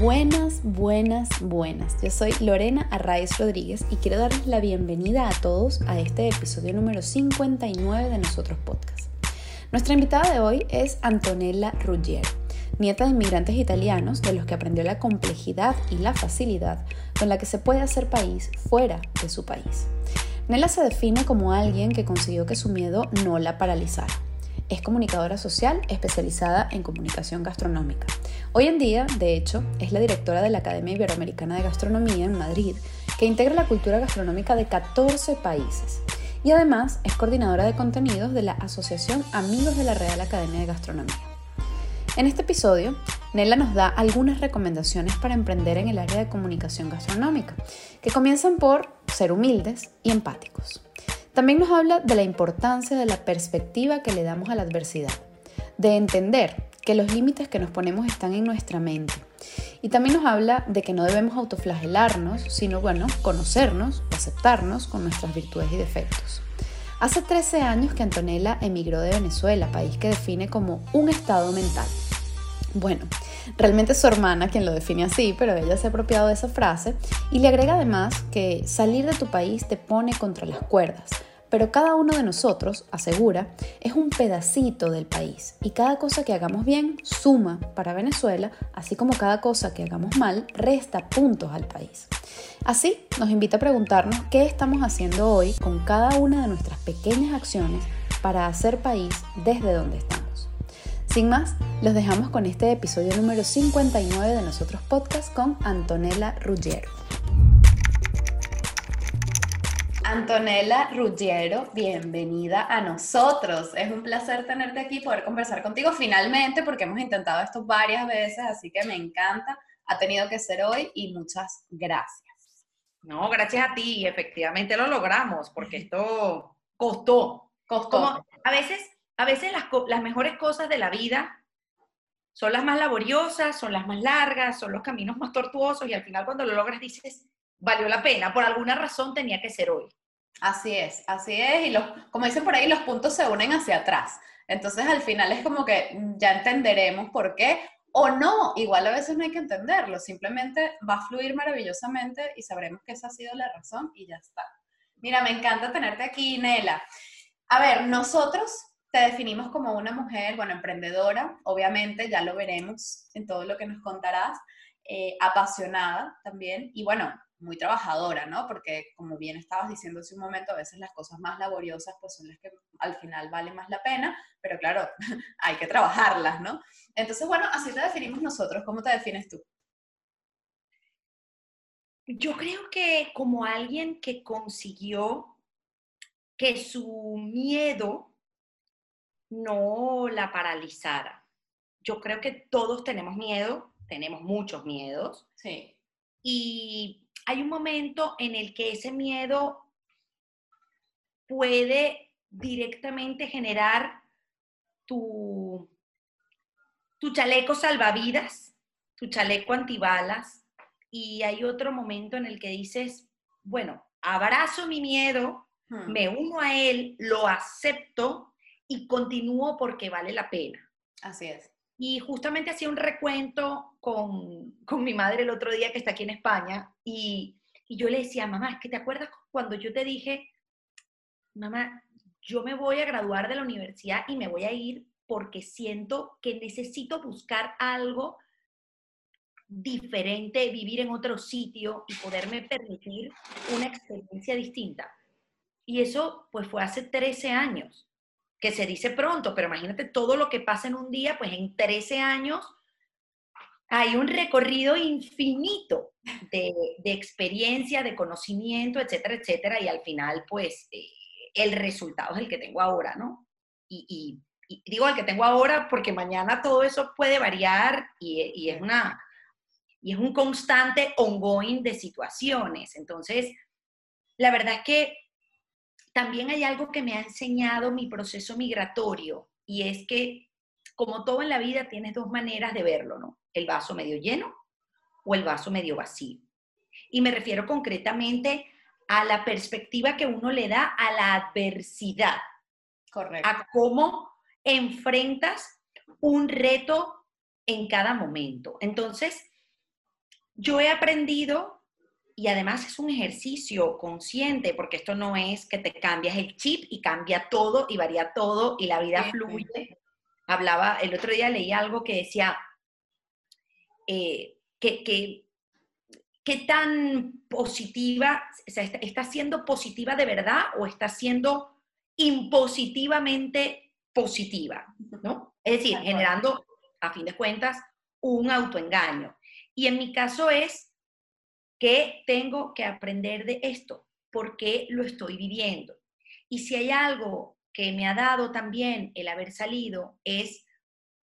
Buenas, buenas, buenas. Yo soy Lorena Arraiz Rodríguez y quiero darles la bienvenida a todos a este episodio número 59 de Nosotros Podcast. Nuestra invitada de hoy es Antonella Ruggiero, nieta de inmigrantes italianos de los que aprendió la complejidad y la facilidad con la que se puede hacer país fuera de su país. Nela se define como alguien que consiguió que su miedo no la paralizara es comunicadora social especializada en comunicación gastronómica. Hoy en día, de hecho, es la directora de la Academia Iberoamericana de Gastronomía en Madrid, que integra la cultura gastronómica de 14 países. Y además es coordinadora de contenidos de la Asociación Amigos de la Real Academia de Gastronomía. En este episodio, Nela nos da algunas recomendaciones para emprender en el área de comunicación gastronómica, que comienzan por ser humildes y empáticos. También nos habla de la importancia de la perspectiva que le damos a la adversidad, de entender que los límites que nos ponemos están en nuestra mente. Y también nos habla de que no debemos autoflagelarnos, sino bueno, conocernos, aceptarnos con nuestras virtudes y defectos. Hace 13 años que Antonella emigró de Venezuela, país que define como un estado mental. Bueno, realmente es su hermana quien lo define así, pero ella se ha apropiado de esa frase y le agrega además que salir de tu país te pone contra las cuerdas, pero cada uno de nosotros, asegura, es un pedacito del país y cada cosa que hagamos bien suma para Venezuela, así como cada cosa que hagamos mal resta puntos al país. Así, nos invita a preguntarnos qué estamos haciendo hoy con cada una de nuestras pequeñas acciones para hacer país desde donde estamos. Sin más, los dejamos con este episodio número 59 de Nosotros Podcast con Antonella Ruggiero. Antonella Ruggiero, bienvenida a nosotros. Es un placer tenerte aquí, poder conversar contigo finalmente, porque hemos intentado esto varias veces, así que me encanta. Ha tenido que ser hoy y muchas gracias. No, gracias a ti, efectivamente lo logramos, porque esto costó. Costó. a veces, a veces las, las mejores cosas de la vida son las más laboriosas, son las más largas, son los caminos más tortuosos y al final cuando lo logras dices, valió la pena, por alguna razón tenía que ser hoy. Así es, así es, y los, como dicen por ahí, los puntos se unen hacia atrás. Entonces al final es como que ya entenderemos por qué, o no, igual a veces no hay que entenderlo, simplemente va a fluir maravillosamente y sabremos que esa ha sido la razón y ya está. Mira, me encanta tenerte aquí, Nela. A ver, nosotros te definimos como una mujer, bueno, emprendedora, obviamente, ya lo veremos en todo lo que nos contarás, eh, apasionada también, y bueno, muy trabajadora, ¿no? Porque como bien estabas diciendo hace un momento, a veces las cosas más laboriosas pues son las que al final valen más la pena, pero claro, hay que trabajarlas, ¿no? Entonces, bueno, así te definimos nosotros. ¿Cómo te defines tú? Yo creo que como alguien que consiguió que su miedo no la paralizara. Yo creo que todos tenemos miedo, tenemos muchos miedos. Sí. Y hay un momento en el que ese miedo puede directamente generar tu, tu chaleco salvavidas, tu chaleco antibalas, y hay otro momento en el que dices, bueno, abrazo mi miedo, hmm. me uno a él, lo acepto y continúo porque vale la pena. Así es. Y justamente hacía un recuento con, con, mi madre el otro día que está aquí en España y, yo le decía, mamá, es que te acuerdas cuando yo te dije, mamá, yo me voy a graduar de la universidad y me voy a ir porque siento que necesito buscar algo diferente, vivir en otro sitio y poderme permitir una experiencia distinta. Y eso pues fue hace 13 años que se dice pronto, pero imagínate todo lo que pasa en un día, pues en 13 años hay un recorrido infinito de, experiencia, de conocimiento, etcétera, etcétera, y al final, pues, eh, el resultado es el que tengo ahora, ¿no? Y, digo el que tengo ahora porque mañana todo eso puede variar y, es una, y es un constante ongoing de situaciones. Entonces, la verdad es que también hay algo que me ha enseñado mi proceso migratorio y es que, como todo en la vida, tienes dos maneras de verlo, ¿no? El vaso medio lleno o el vaso medio vacío. Y me refiero concretamente a la perspectiva que uno le da a la adversidad. Correcto. A cómo enfrentas un reto en cada momento. Entonces, yo he aprendido, y además es un ejercicio consciente, porque esto no es que te cambias el chip y cambia todo y varía todo y la vida fluye. Hablaba, el otro día leí algo que decía eh, que, que, qué tan positiva, o sea, está, está siendo positiva de verdad o está siendo impositivamente positiva, ¿no? Es decir, generando, a fin de cuentas, un autoengaño. Y en mi caso es que tengo que aprender de esto, porque lo estoy viviendo. Y si hay algo que me ha dado también el haber salido, es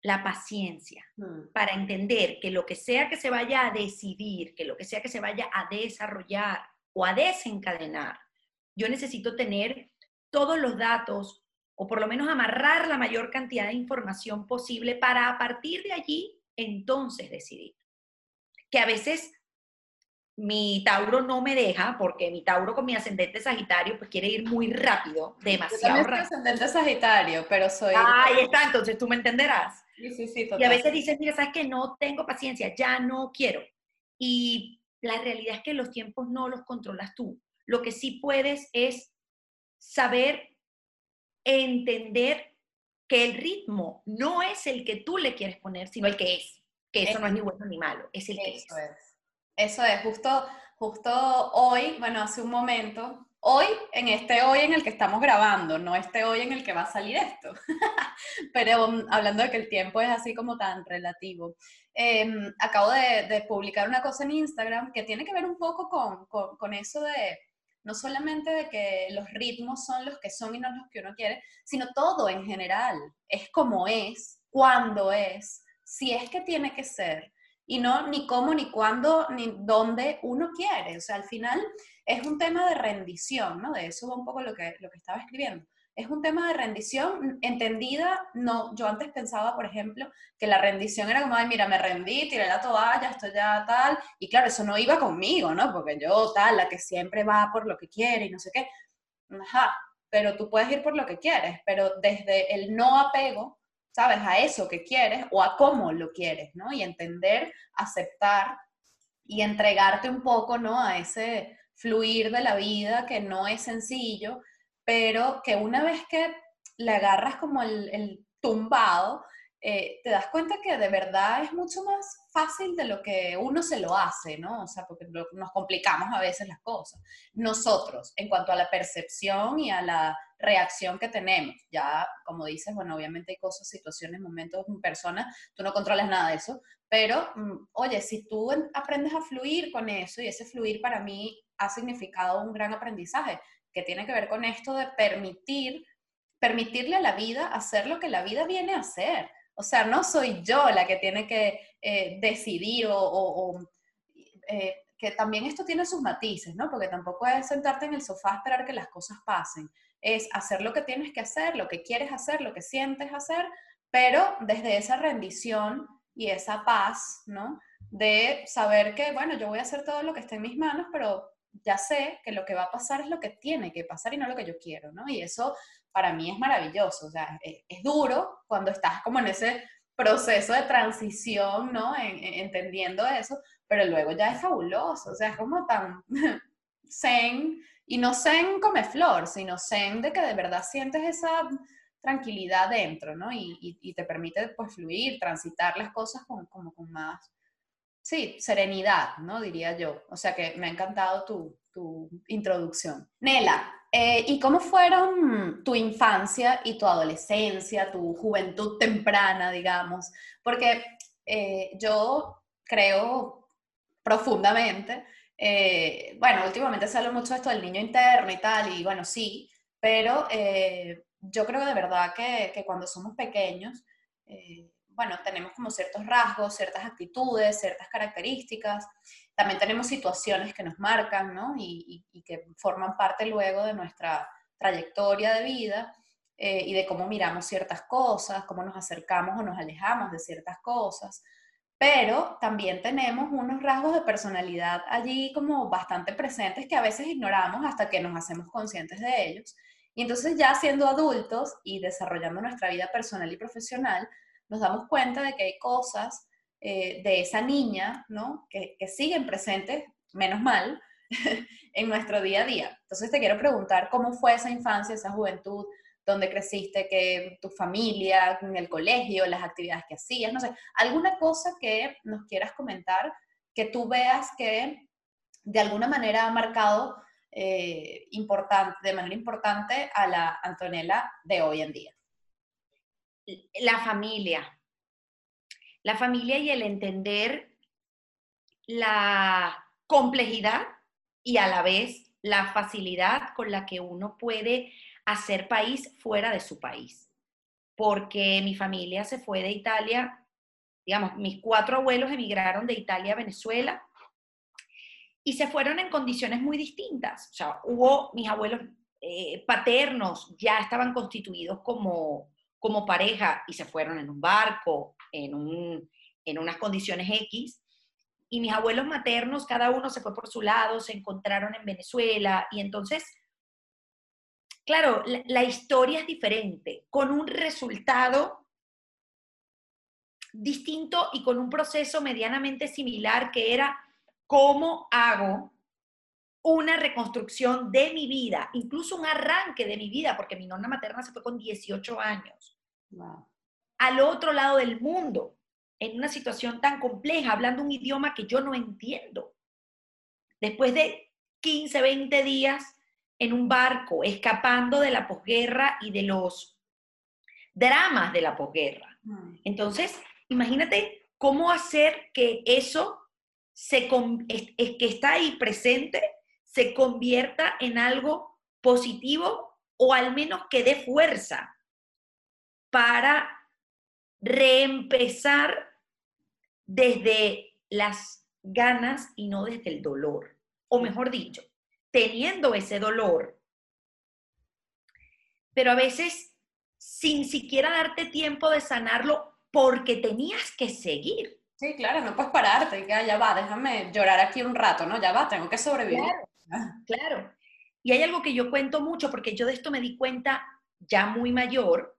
la paciencia mm. para entender que lo que sea que se vaya a decidir, que lo que sea que se vaya a desarrollar o a desencadenar, yo necesito tener todos los datos o por lo menos amarrar la mayor cantidad de información posible para a partir de allí entonces decidir. Que a veces mi Tauro no me deja, porque mi Tauro con mi ascendente Sagitario pues quiere ir muy rápido, demasiado Yo rápido. ascendente Sagitario, pero soy... Ah, ahí está, entonces tú me entenderás. Sí, sí, sí, Y a veces dices, mira, sabes que no tengo paciencia, ya no quiero. Y la realidad es que los tiempos no los controlas tú. Lo que sí puedes es saber entender que el ritmo no es el que tú le quieres poner, sino el que es. Que eso no es ni bueno ni malo, es el que es. es. Eso es, justo, justo hoy, bueno, hace un momento, hoy, en este hoy en el que estamos grabando, no este hoy en el que va a salir esto, pero um, hablando de que el tiempo es así como tan relativo, em, acabo de, publicar una cosa en Instagram que tiene que ver un poco con, con, eso de no solamente de que los ritmos son los que son y no los que uno quiere, sino todo en general. Es como es, cuando es, si es que tiene que ser, y no ni cómo, ni cuándo, ni dónde uno quiere. O sea, al final es un tema de rendición, ¿no? De eso va un poco lo que, lo que estaba escribiendo es un tema de rendición entendida, no, yo antes pensaba, por ejemplo, que la rendición era como, ay, mira, me rendí, tiré la toalla, estoy ya tal, y claro, eso no iba conmigo, ¿no? Porque yo tal, la que siempre va por lo que quiere y no sé qué, ajá, pero tú puedes ir por lo que quieres, pero desde el no apego, ¿sabes? A eso que quieres o a cómo lo quieres, ¿no? Y entender, aceptar y entregarte un poco, ¿no? A ese fluir de la vida que no es sencillo, pero que una vez que le agarras como el, tumbado, eh, te das cuenta que de verdad es mucho más fácil de lo que uno se lo hace, ¿no? O sea, porque nos complicamos a veces las cosas. Nosotros, en cuanto a la percepción y a la reacción que tenemos, ya como dices, bueno, obviamente hay cosas, situaciones, momentos, personas, tú no controlas nada de eso, pero mm, oye, si tú aprendes a fluir con eso y ese fluir para mí ha significado un gran aprendizaje, que tiene que ver con esto de permitir, permitirle a la vida hacer lo que la vida viene a hacer. O sea, no soy yo la que tiene que eh, decidir o, eh, que también esto tiene sus matices, ¿no? Porque tampoco es sentarte en el sofá esperar que las cosas pasen. Es hacer lo que tienes que hacer, lo que quieres hacer, lo que sientes hacer, pero desde esa rendición y esa paz, ¿no? De saber que, bueno, yo voy a hacer todo lo que esté en mis manos, pero ya sé que lo que va a pasar es lo que tiene que pasar y no lo que yo quiero, ¿no? Y eso para mí es maravilloso, o sea, es, duro cuando estás como en ese proceso de transición, ¿no? entendiendo eso, pero luego ya es fabuloso, o sea, es como tan zen, y no zen come flor, sino zen de que de verdad sientes esa tranquilidad dentro, ¿no? Y, te permite pues fluir, transitar las cosas con, como con más sí, serenidad, ¿no? Diría yo. O sea que me ha encantado tu, introducción. Nela, eh, ¿y cómo fueron tu infancia y tu adolescencia, tu juventud temprana, digamos? Porque eh, yo creo profundamente, eh, bueno, últimamente se habla mucho de esto del niño interno y tal, y bueno, sí, pero yo creo de verdad que, que cuando somos pequeños, bueno, tenemos como ciertos rasgos, ciertas actitudes, ciertas características. También tenemos situaciones que nos marcan, ¿no? Y, que forman parte luego de nuestra trayectoria de vida eh, y de cómo miramos ciertas cosas, cómo nos acercamos o nos alejamos de ciertas cosas. Pero también tenemos unos rasgos de personalidad allí como bastante presentes que a veces ignoramos hasta que nos hacemos conscientes de ellos. Y entonces ya siendo adultos y desarrollando nuestra vida personal y profesional, nos damos cuenta de que hay cosas eh, de esa niña, ¿no? Que, que siguen presentes, menos mal, en nuestro día a día. Entonces te quiero preguntar cómo fue esa infancia, esa juventud, dónde creciste, que tu familia, en el colegio, las actividades que hacías, no sé, alguna cosa que nos quieras comentar que tú veas que de alguna manera ha marcado eh, importante, de manera importante a la Antonella de hoy en día. La familia. La familia y el entender la complejidad y a la vez la facilidad con la que uno puede hacer país fuera de su país. Porque mi familia se fue de Italia, digamos, mis cuatro abuelos emigraron de Italia a Venezuela y se fueron en condiciones muy distintas. O sea, hubo mis abuelos eh, paternos ya estaban constituidos como, como pareja y se fueron en un barco, en, un, en unas condiciones X, y mis abuelos maternos, cada uno se fue por su lado, se encontraron en Venezuela y entonces, claro, la, historia es diferente, con un resultado distinto y con un proceso medianamente similar que era cómo hago una reconstrucción de mi vida, incluso un arranque de mi vida, porque mi nonna materna se fue con 18 años, al otro lado del mundo en una situación tan compleja, hablando un idioma que yo no entiendo. Después de 15, 20 días en un barco, escapando de la posguerra y de los dramas de la posguerra. Mm. Entonces, imagínate cómo hacer que eso se, es, que está ahí presente se convierta en algo positivo o al menos que dé fuerza para reempezar desde las ganas y no desde el dolor. O mejor dicho, teniendo ese dolor, pero a veces sin siquiera darte tiempo de sanarlo porque tenías que seguir. Sí, claro, no puedes pararte, que ya va, déjame llorar aquí un rato, ¿no? Ya va, tengo que sobrevivir. Claro, claro. Y hay algo que yo cuento mucho porque yo de esto me di cuenta ya muy mayor,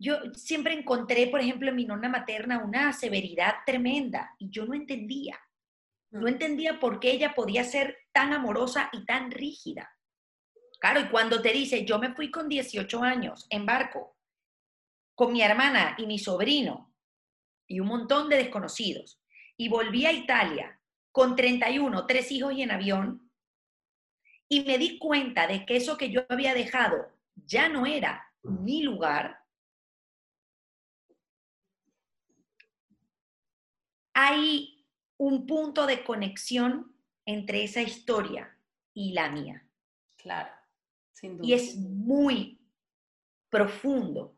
yo siempre encontré, por ejemplo, en mi nonna materna una severidad tremenda y yo no entendía. No mm. entendía por qué ella podía ser tan amorosa y tan rígida. Claro, y cuando te dice, yo me fui con 18 años en barco, con mi hermana y mi sobrino y un montón de desconocidos, y volví a Italia con 31, tres hijos y en avión, y me di cuenta de que eso que yo había dejado ya no era mi lugar, hay un punto de conexión entre esa historia y la mía. Claro, sin duda. Y es muy profundo.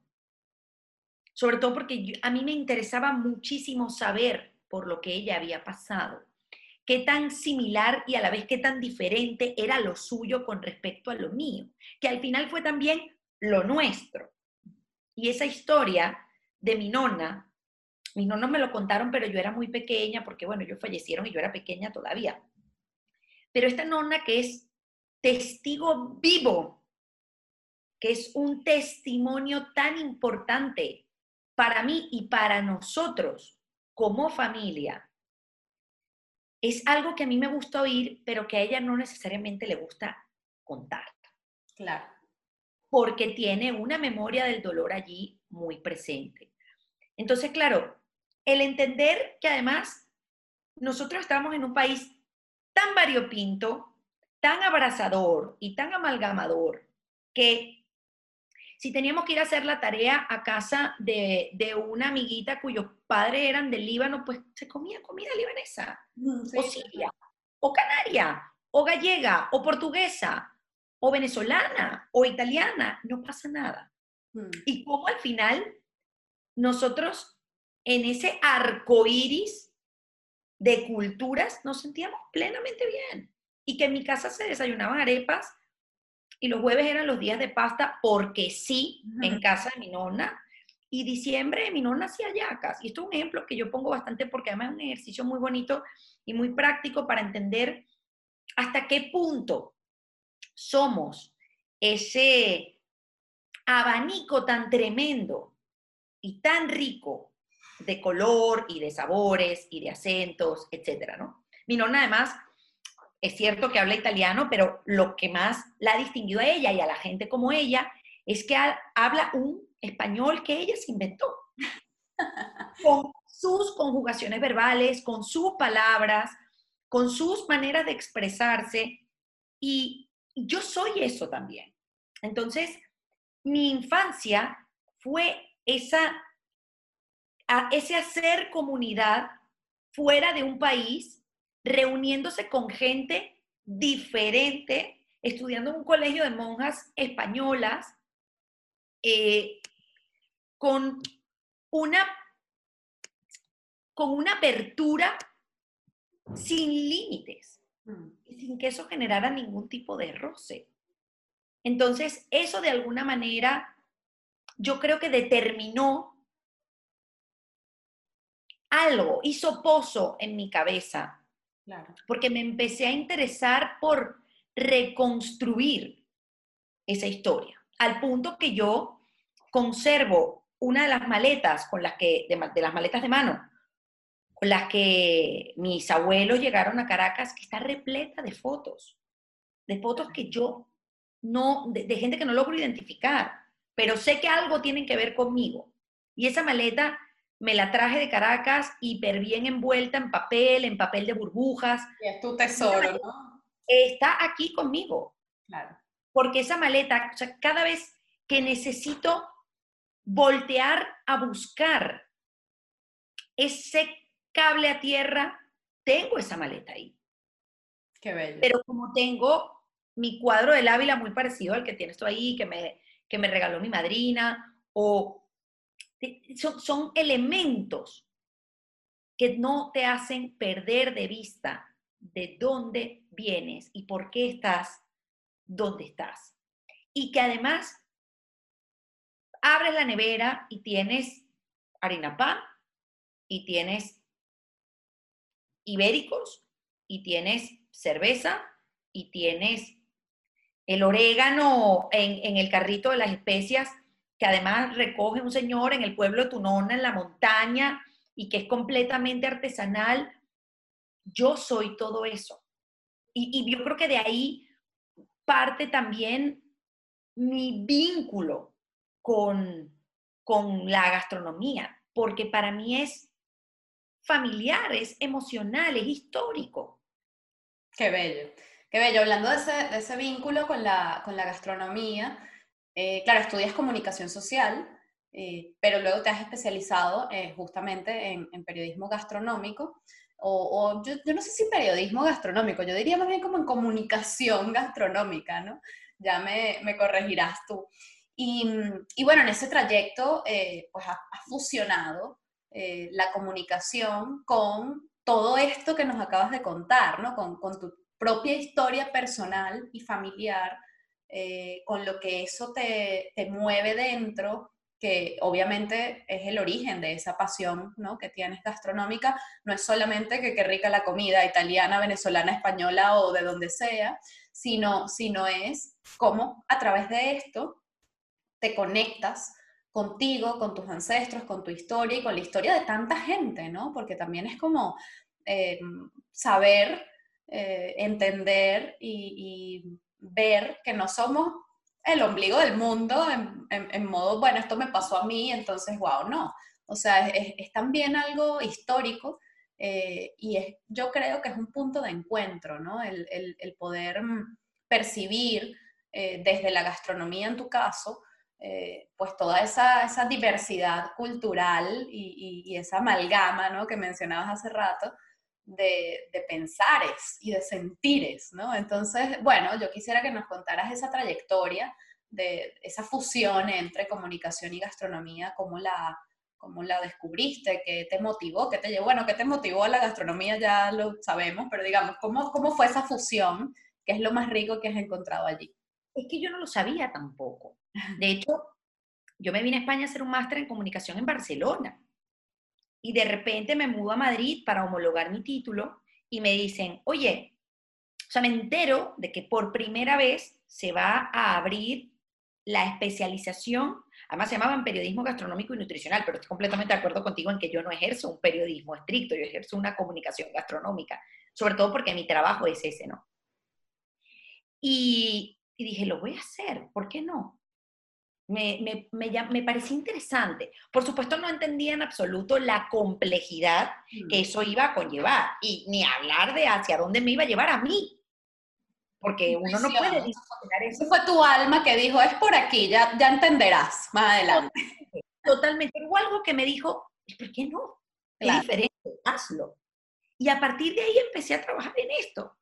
Sobre todo porque a mí me interesaba muchísimo saber por lo que ella había pasado. Qué tan similar y a la vez qué tan diferente era lo suyo con respecto a lo mío. Que al final fue también lo nuestro. Y esa historia de mi nona mis no me lo contaron, pero yo era muy pequeña, porque bueno, ellos fallecieron y yo era pequeña todavía. Pero esta nonna que es testigo vivo, que es un testimonio tan importante para mí y para nosotros como familia, es algo que a mí me gusta oír, pero que a ella no necesariamente le gusta contar. Claro. Porque tiene una memoria del dolor allí muy presente. Entonces, claro, el entender que además nosotros estamos en un país tan variopinto, tan abrazador y tan amalgamador, que si teníamos que ir a hacer la tarea a casa de, una amiguita cuyos padres eran del Líbano, pues se comía comida libanesa, mm, o siria, o canaria, o gallega, o portuguesa, o venezolana, o italiana, no pasa nada. Mm. Y como al final nosotros en ese arco iris de culturas nos sentíamos plenamente bien. Y que en mi casa se desayunaban arepas y los jueves eran los días de pasta porque sí, en casa de mi nonna. Y diciembre mi nonna hacía yacas. Y esto es un ejemplo que yo pongo bastante porque además es un ejercicio muy bonito y muy práctico para entender hasta qué punto somos ese abanico tan tremendo y tan rico de color y de sabores y de acentos, etcétera, ¿no? Mi nonna además es cierto que habla italiano, pero lo que más la ha distinguido a ella y a la gente como ella es que habla un español que ella se inventó. con sus conjugaciones verbales, con sus palabras, con sus maneras de expresarse. Y yo soy eso también. Entonces, mi infancia fue esa, ese hacer comunidad fuera de un país reuniéndose con gente diferente, estudiando en un colegio de monjas españolas, eh, con, una, con una apertura sin límites, mm. sin que eso generara ningún tipo de roce. Entonces, eso de alguna manera, yo creo que determinó algo, hizo pozo en mi cabeza porque me empecé a interesar por reconstruir esa historia, al punto que yo conservo una de las maletas con las que, de, las maletas de mano, con las que mis abuelos llegaron a Caracas, que está repleta de fotos, de fotos que yo no, de, de gente que no logro identificar, pero sé que algo tienen que ver conmigo. Y esa maleta me la traje de Caracas hiper bien envuelta en papel, en papel de burbujas. Y es tu tesoro, ¿no? Está aquí conmigo. Claro. Porque esa maleta, o sea, cada vez que necesito voltear a buscar ese cable a tierra, tengo esa maleta ahí. Qué bello. Pero como tengo mi cuadro del Ávila muy parecido al que tienes tú ahí, que me, que me regaló mi madrina, o son, elementos que no te hacen perder de vista de dónde vienes y por qué estás donde estás. Y que además abres la nevera y tienes harina pan y tienes ibéricos y tienes cerveza y tienes el orégano en, en el carrito de las especias que además recoge un señor en el pueblo de Tunona, en la montaña, y que es completamente artesanal. Yo soy todo eso. Y, yo creo que de ahí parte también mi vínculo con, con la gastronomía, porque para mí es familiar, es emocional, es histórico. Qué bello, qué bello. Hablando de ese, de ese vínculo con la, con la gastronomía, eh, claro, estudias comunicación social, eh, pero luego te has especializado eh, justamente en, periodismo gastronómico, o, yo, no sé si periodismo gastronómico, yo diría más bien como en comunicación gastronómica, ¿no? Ya me, corregirás tú. Y, bueno, en ese trayecto, pues has ha fusionado la comunicación con todo esto que nos acabas de contar, ¿no? Con tu propia historia personal y familiar, eh, con lo que eso te, te, mueve dentro, que obviamente es el origen de esa pasión ¿no? que tienes gastronómica, no es solamente que qué rica la comida italiana, venezolana, española o de donde sea, sino, sino es cómo a través de esto te conectas contigo, con tus ancestros, con tu historia y con la historia de tanta gente, ¿no? Porque también es como eh, saber, eh, entender y, ver que no somos el ombligo del mundo en, modo, bueno, esto me pasó a mí, entonces, wow, no. O sea, es, también algo histórico eh, y es, yo creo que es un punto de encuentro, ¿no? El, poder mm, percibir eh, desde la gastronomía en tu caso, eh, pues toda esa, diversidad cultural y, y, esa amalgama, ¿no? Que mencionabas hace rato, de, de, pensares y de sentires, ¿no? Entonces, bueno, yo quisiera que nos contaras esa trayectoria de esa fusión entre comunicación y gastronomía, cómo la, cómo la descubriste, qué te motivó, qué te llevó, bueno, qué te motivó a la gastronomía ya lo sabemos, pero digamos, ¿cómo, cómo fue esa fusión? ¿Qué es lo más rico que has encontrado allí? Es que yo no lo sabía tampoco. De hecho, yo me vine a España a hacer un máster en comunicación en Barcelona y de repente me mudo a Madrid para homologar mi título y me dicen, oye, o sea, me entero de que por primera vez se va a abrir la especialización, además se llamaban periodismo gastronómico y nutricional, pero estoy completamente de acuerdo contigo en que yo no ejerzo un periodismo estricto, yo ejerzo una comunicación gastronómica, sobre todo porque mi trabajo es ese, ¿no? Y, y dije, lo voy a hacer, ¿por qué no? Me, me, me, me, parecía interesante. Por supuesto, no entendía en absoluto la complejidad que mm. eso iba a conllevar y ni hablar de hacia dónde me iba a llevar a mí. Porque uno no puede disociar eso. Fue tu alma que dijo, es por aquí, ya, ya entenderás más adelante. Totalmente. Hubo algo que me dijo, ¿por qué no? Es diferente, hazlo. Y a partir de ahí empecé a trabajar en esto.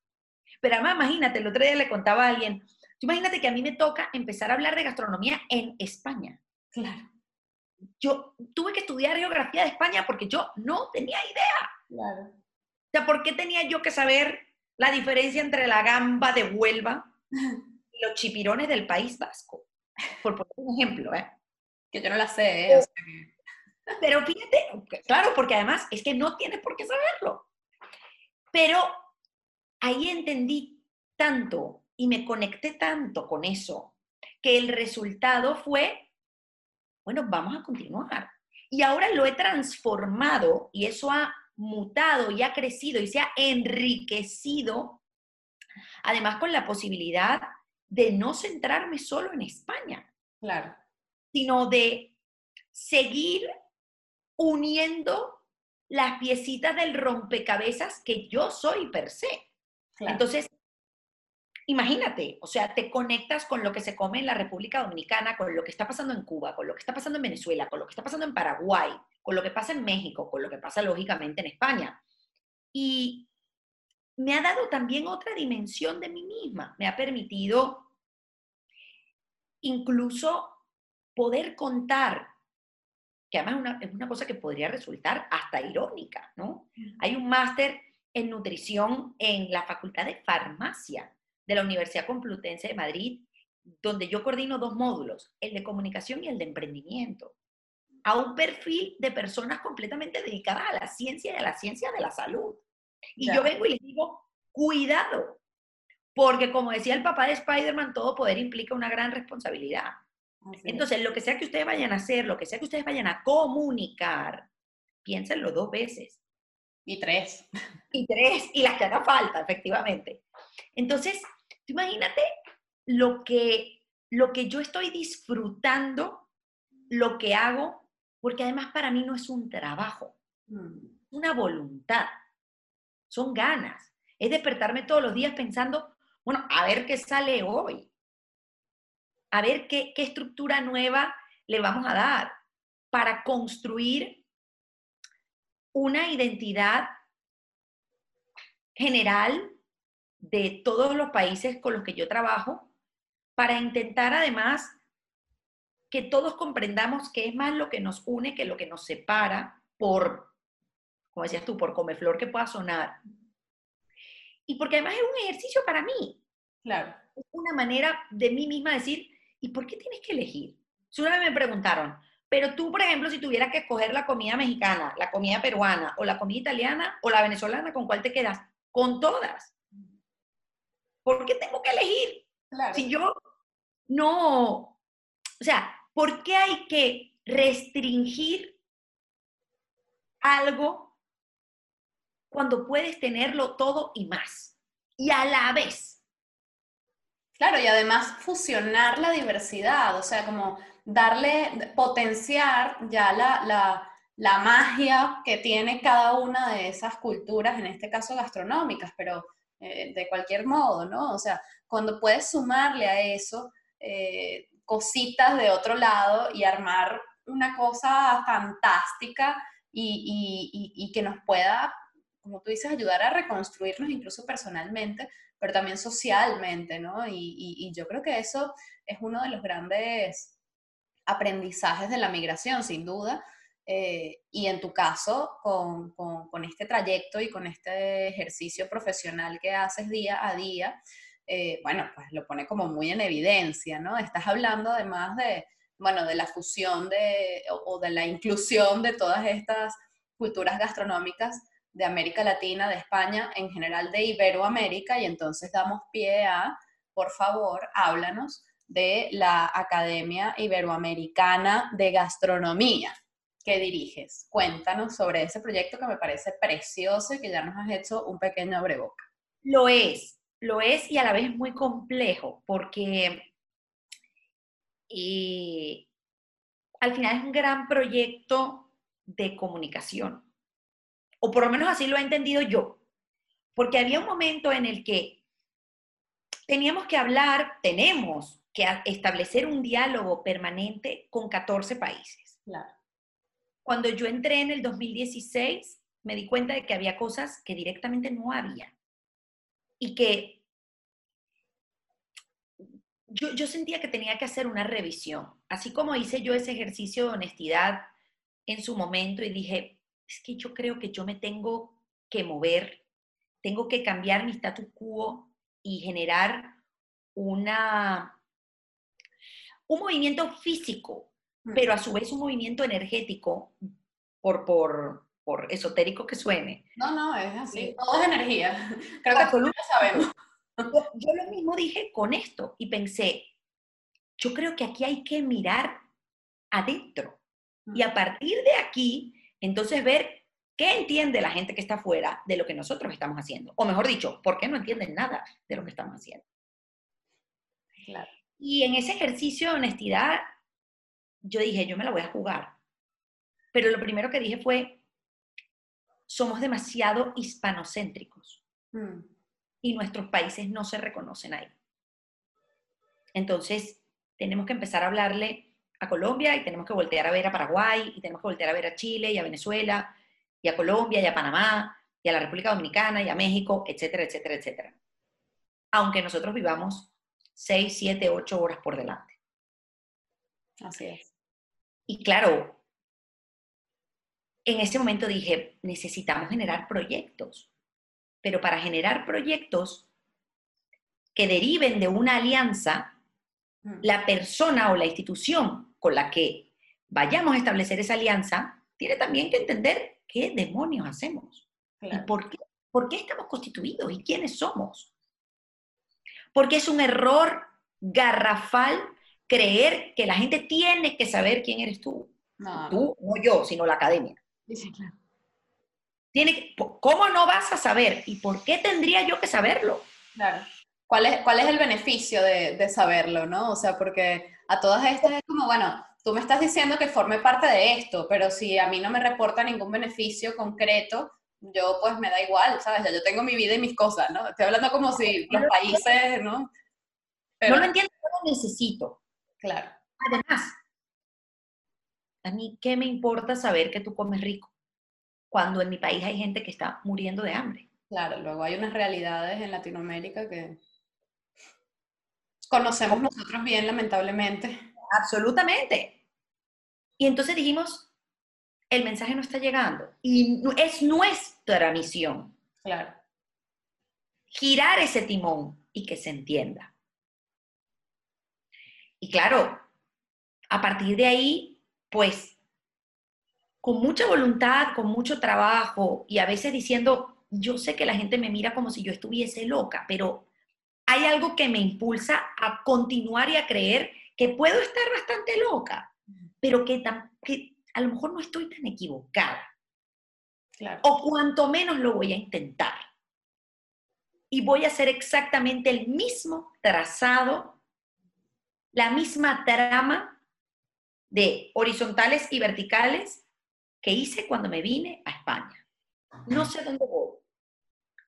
Pero además, imagínate, el otro día le contaba a alguien, imagínate que a mí me toca empezar a hablar de gastronomía en España. Claro. Yo tuve que estudiar geografía de España porque yo no tenía idea. Claro. O sea, ¿por qué tenía yo que saber la diferencia entre la gamba de Huelva y los chipirones del País Vasco? Por poner un ejemplo, ¿eh? Que yo no la sé, ¿eh? Pero fíjate, claro, porque además es que no tienes por qué saberlo. Pero ahí entendí tanto y me conecté tanto con eso que el resultado fue, bueno, vamos a continuar. Y ahora lo he transformado y eso ha mutado y ha crecido y se ha enriquecido, además con la posibilidad de no centrarme solo en España. Claro. Sino de seguir uniendo las piecitas del rompecabezas que yo soy per se. Entonces, imagínate, o sea, te conectas con lo que se come en la República Dominicana, con lo que está pasando en Cuba, con lo que está pasando en Venezuela, con lo que está pasando en Paraguay, con lo que pasa en México, con lo que pasa lógicamente en España. Y me ha dado también otra dimensión de mí misma, me ha permitido incluso poder contar, que además es una, cosa que podría resultar hasta irónica, ¿no? Hay un máster en nutrición en la Facultad de Farmacia de la Universidad Complutense de Madrid, donde yo coordino dos módulos, el de comunicación y el de emprendimiento, a un perfil de personas completamente dedicadas a la ciencia y a la ciencia de la salud. Y yo vengo y les digo, cuidado, porque como decía el papá de Spider-Man, todo poder implica una gran responsabilidad. Entonces, lo que sea que ustedes vayan a hacer, lo que sea que ustedes vayan a comunicar, piénsenlo dos veces. Y tres. Y tres, y las que haga falta, efectivamente. Entonces, imagínate lo que, lo que yo estoy disfrutando, lo que hago, porque además para mí no es un trabajo, una voluntad, son ganas. Es despertarme todos los días pensando, bueno, a ver qué sale hoy, a ver qué, qué estructura nueva le vamos a dar para construir una identidad general de todos los países con los que yo trabajo para intentar además que todos comprendamos que es más lo que nos une que lo que nos separa por, como decías tú, por flor que pueda sonar. Y porque además es un ejercicio para mí. Claro. Es una manera de mí misma decir, ¿y por qué tienes que elegir? Si una vez me preguntaron, pero tú, por ejemplo, si tuvieras que escoger la comida mexicana, la comida peruana, o la comida italiana, o la venezolana, ¿con cuál te quedas? Con todas. ¿Por qué tengo que elegir? Si yo no, o sea, ¿por qué hay que restringir algo cuando puedes tenerlo todo y más? Y a la vez. Claro, y además fusionar la diversidad, o sea, como darle, potenciar ya la, la, la magia que tiene cada una de esas culturas, en este caso gastronómicas, pero eh, de cualquier modo, ¿no? O sea, cuando puedes sumarle a eso eh, cositas de otro lado y armar una cosa fantástica y, que nos pueda, como tú dices, ayudar a reconstruirnos incluso personalmente, pero también socialmente, ¿no? Y, yo creo que eso es uno de los grandes aprendizajes de la migración, sin duda, eh, y en tu caso, con, con, este trayecto y con este ejercicio profesional que haces día a día, eh, bueno, pues lo pone como muy en evidencia, ¿no? Estás hablando además de, bueno, de la fusión de, o, de la inclusión de todas estas culturas gastronómicas de América Latina, de España, en general de Iberoamérica, y entonces damos pie a, por favor, háblanos de la Academia Iberoamericana de Gastronomía que diriges. Cuéntanos sobre ese proyecto que me parece precioso y que ya nos has hecho un pequeño abreboca. Lo es, lo es y a la vez muy complejo porque y al final es un gran proyecto de comunicación. O por lo menos así lo he entendido yo. Porque había un momento en el que teníamos que hablar, tenemos que establecer un diálogo permanente con 14 países. Cuando yo entré en el 2016, me di cuenta de que había cosas que directamente no había. Y que yo, sentía que tenía que hacer una revisión, así como hice yo ese ejercicio de honestidad en su momento y dije, es que yo creo que yo me tengo que mover, tengo que cambiar mi status quo y generar una, un movimiento físico. Pero a su vez un movimiento energético, por, por, por esotérico que suene. No, no, es así. Todo es energía. Creo que tú lo sabemos. Yo, lo mismo dije con esto y pensé, yo creo que aquí hay que mirar adentro y a partir de aquí, entonces ver qué entiende la gente que está afuera de lo que nosotros estamos haciendo. O mejor dicho, ¿por qué no entienden nada de lo que estamos haciendo? Y en ese ejercicio de honestidad, yo dije, yo me la voy a jugar. Pero lo primero que dije fue, somos demasiado hispanocéntricos. Mm y nuestros países no se reconocen ahí. Entonces, tenemos que empezar a hablarle a Colombia y tenemos que voltear a ver a Paraguay y tenemos que voltear a ver a Chile y a Venezuela y a Colombia y a Panamá y a la República Dominicana y a México, etcétera, etcétera, etcétera. Aunque nosotros vivamos 6, 7, 8 horas por delante. Así es. Y claro, en ese momento dije, necesitamos generar proyectos pero para generar proyectos que deriven de una alianza, mm. la persona o la institución con la que vayamos a establecer esa alianza tiene también que entender qué demonios hacemos y por qué, por qué estamos constituidos y quiénes somos. Porque es un error garrafal creer que la gente tiene que saber quién eres tú. Tú, no yo, sino la academia. Sí, claro. Tiene, ¿Cómo no vas a saber? ¿Y por qué tendría yo que saberlo? Claro. ¿Cuál es, cuál es el beneficio de, de saberlo, no? O sea, porque a todas estas es como, bueno, tú me estás diciendo que forme parte de esto, pero si a mí no me reporta ningún beneficio concreto, yo pues me da igual, ¿sabes? Ya yo tengo mi vida y mis cosas, ¿no? Estoy hablando como si los países, ¿no? Pero, no lo entiendo, no necesito. Claro. Además, a mí, ¿qué me importa saber que tú comes rico? cuando en mi país hay gente que está muriendo de hambre. Claro, luego hay unas realidades en Latinoamérica que conocemos nosotros bien, lamentablemente. Absolutamente. Y entonces dijimos, el mensaje no está llegando y es nuestra misión. Claro. Girar ese timón y que se entienda. Y claro, a partir de ahí, pues con mucha voluntad, con mucho trabajo y a veces diciendo, yo sé que la gente me mira como si yo estuviese loca, pero hay algo que me impulsa a continuar y a creer que puedo estar bastante loca, pero que, a lo mejor no estoy tan equivocada. O cuanto menos lo voy a intentar. Y voy a hacer exactamente el mismo trazado, la misma trama de horizontales y verticales que hice cuando me vine a España. No sé dónde voy,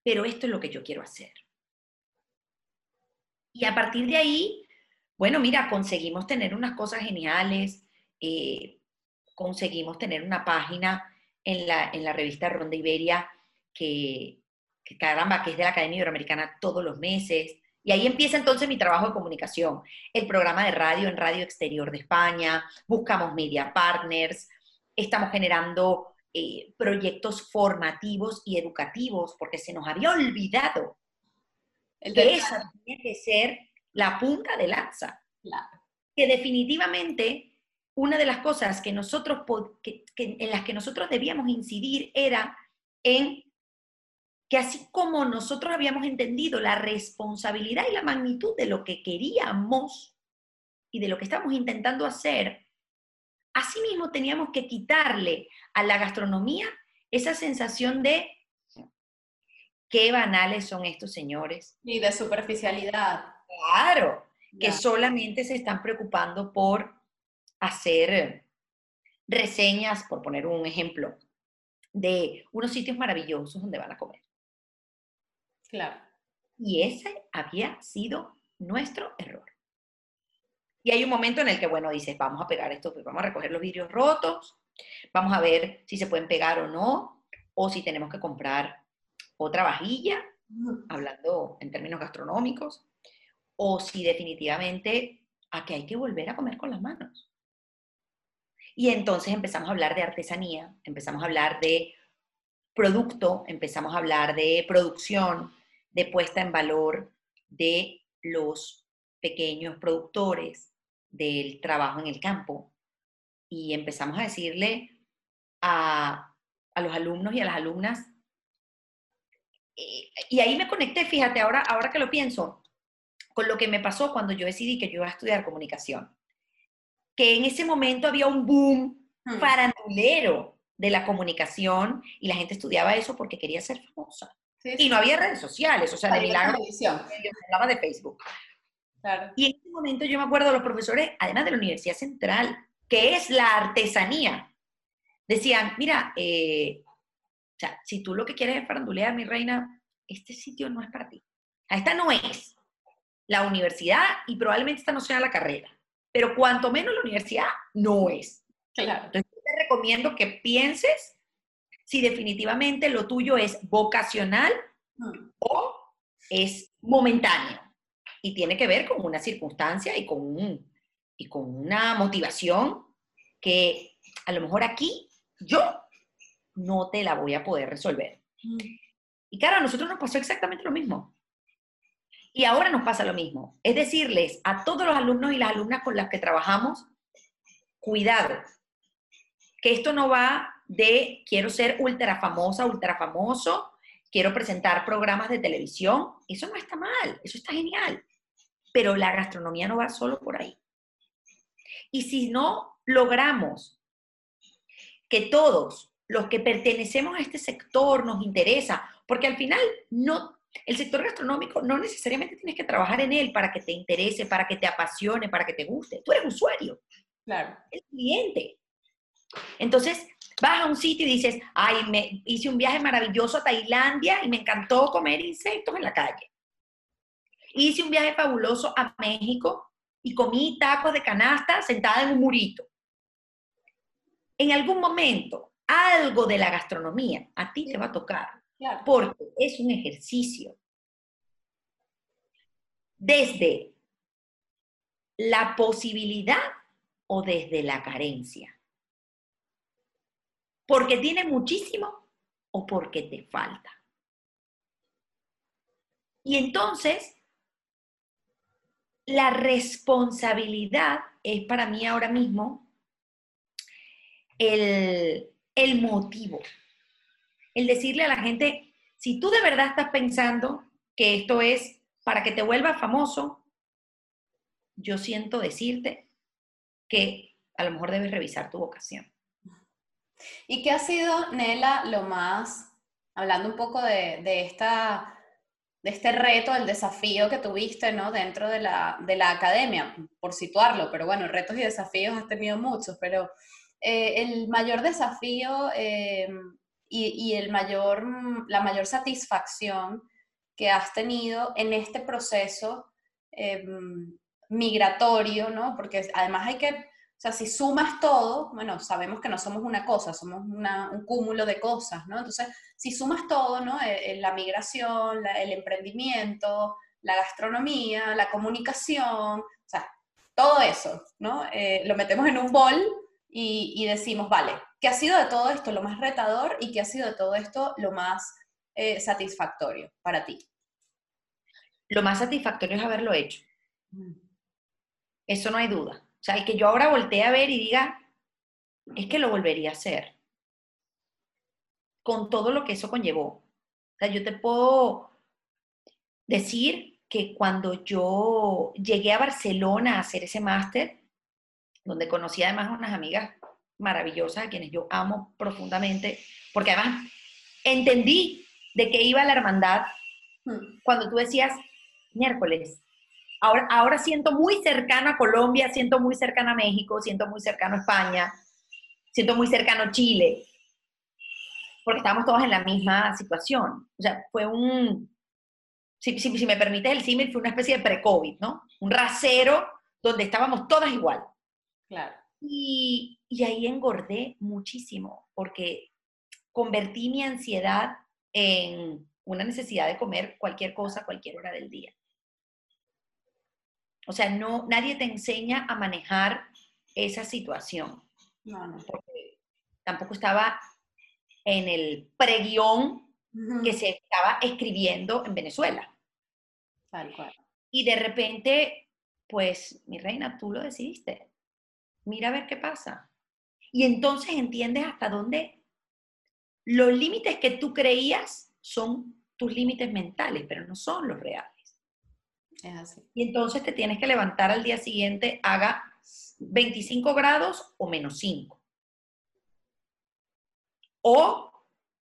pero esto es lo que yo quiero hacer. Y a partir de ahí, bueno, mira, conseguimos tener unas cosas geniales, eh, conseguimos tener una página en la, en la revista Ronda Iberia que, que, caramba, que es de la Academia Iberoamericana todos los meses. Y ahí empieza entonces mi trabajo de comunicación, el programa de radio en Radio Exterior de España, buscamos media partners, estamos generando eh, proyectos formativos y educativos, porque se nos había olvidado que esa tiene que ser la punta de lanza. Que definitivamente una de las cosas que nosotros, en las que nosotros debíamos incidir era en que así como nosotros habíamos entendido la responsabilidad y la magnitud de lo que queríamos y de lo que estamos intentando hacer, asimismo teníamos que quitarle a la gastronomía esa sensación de qué banales son estos señores. Y de superficialidad. Claro, que solamente se están preocupando por hacer reseñas, por poner un ejemplo, de unos sitios maravillosos donde van a comer. Claro. Y ese había sido nuestro error. Y hay un momento en el que, bueno, dices, vamos a pegar esto, pues vamos a recoger los vidrios rotos, vamos a ver si se pueden pegar o no, o si tenemos que comprar otra vajilla, hablando en términos gastronómicos, o si definitivamente a que hay que volver a comer con las manos. Y entonces empezamos a hablar de artesanía, empezamos a hablar de producto, empezamos a hablar de producción, de puesta en valor de los pequeños productores, del trabajo en el campo. Y empezamos a decirle a, a los alumnos y a las alumnas, y, ahí me conecté, fíjate, ahora, ahora que lo pienso, con lo que me pasó cuando yo decidí que yo iba a estudiar comunicación. Que en ese momento había un boom hmm. farandulero de la comunicación y la gente estudiaba eso porque quería ser famosa. Y no había redes sociales, o sea, de milagro. hablaba de Facebook. Y en ese momento yo me acuerdo de los profesores, además de la Universidad Central, que es la artesanía, decían, mira, eh, o sea, si tú lo que quieres es farandulear, mi reina, este sitio no es para ti. esta no es la universidad y probablemente esta no sea la carrera, pero cuanto menos la universidad no es. Claro. Entonces te recomiendo que pienses si definitivamente lo tuyo es vocacional mm. o es momentáneo y tiene que ver con una circunstancia y con, un, y con una motivación que a lo mejor aquí yo no te la voy a poder resolver. Mm. Y claro, a nosotros nos pasó exactamente lo mismo. Y ahora nos pasa lo mismo. Es decirles a todos los alumnos y las alumnas con las que trabajamos, cuidado, que esto no va de quiero ser ultra famosa, ultra famoso, quiero presentar programas de televisión. Eso no está mal, eso está genial. Pero la gastronomía no va solo por ahí. Y si no logramos que todos los que pertenecemos a este sector nos interesa, porque al final no, el sector gastronómico no necesariamente tienes que trabajar en él para que te interese, para que te apasione, para que te guste. Tú eres usuario. Claro. El cliente. Entonces, vas a un sitio y dices, ay, me hice un viaje maravilloso a Tailandia y me encantó comer insectos en la calle. Hice un viaje fabuloso a México y comí tacos de canasta sentada en un murito. En algún momento algo de la gastronomía a ti te va a tocar, porque es un ejercicio. Desde la posibilidad o desde la carencia. Porque tiene muchísimo o porque te falta. Y entonces, la responsabilidad es para mí ahora mismo el, el motivo. El decirle a la gente, si tú de verdad estás pensando que esto es para que te vuelvas famoso, yo siento decirte que a lo mejor debes revisar tu vocación. ¿Y qué ha sido, Nela, lo más, hablando un poco de, esta, de este reto, el desafío que tuviste ¿no? dentro de la, de la academia, por situarlo, pero bueno, retos y desafíos has tenido muchos, pero eh, el mayor desafío eh, y, el mayor, la mayor satisfacción que has tenido en este proceso eh, migratorio, ¿no? Porque además hay que, sea, si sumas todo, bueno, sabemos que no somos una cosa, somos un cúmulo de cosas, ¿no? Entonces, si sumas todo, ¿no? la migración, el emprendimiento, la gastronomía, la comunicación, o sea, todo eso, ¿no? lo metemos en un bol y, decimos, vale, ¿qué ha sido de todo esto lo más retador y qué ha sido de todo esto lo más eh, satisfactorio para ti? Lo más satisfactorio es haberlo hecho. Mm. Eso no hay duda. O sea, el que yo ahora voltee a ver y diga, es que lo volvería a hacer. Con todo lo que eso conllevó. O sea, yo te puedo decir que cuando yo llegué a Barcelona a hacer ese máster, donde conocí además a unas amigas maravillosas a quienes yo amo profundamente, porque además entendí de qué iba la hermandad cuando tú decías miércoles. Ahora, ahora siento muy cercano a Colombia, siento muy cercano a México, siento muy cercano a España, siento muy cercano a Chile, porque estábamos todos en la misma situación. O sea, fue un, si, si, me permites el símil, fue una especie de pre-COVID, ¿no? Un rasero donde estábamos todas igual. Claro. Y, y ahí engordé muchísimo, porque convertí mi ansiedad en una necesidad de comer cualquier cosa cualquier hora del día. O sea, no, nadie te enseña a manejar esa situación. No, no. Porque tampoco estaba en el preguión que se estaba escribiendo en Venezuela. Tal cual. Y de repente, pues, mi reina, tú lo decidiste. Mira a ver qué pasa. Y entonces entiendes hasta dónde los límites que tú creías son tus límites mentales, pero no son los reales. Es así. Y entonces te tienes que levantar al día siguiente, haga 25 grados o menos 5. O,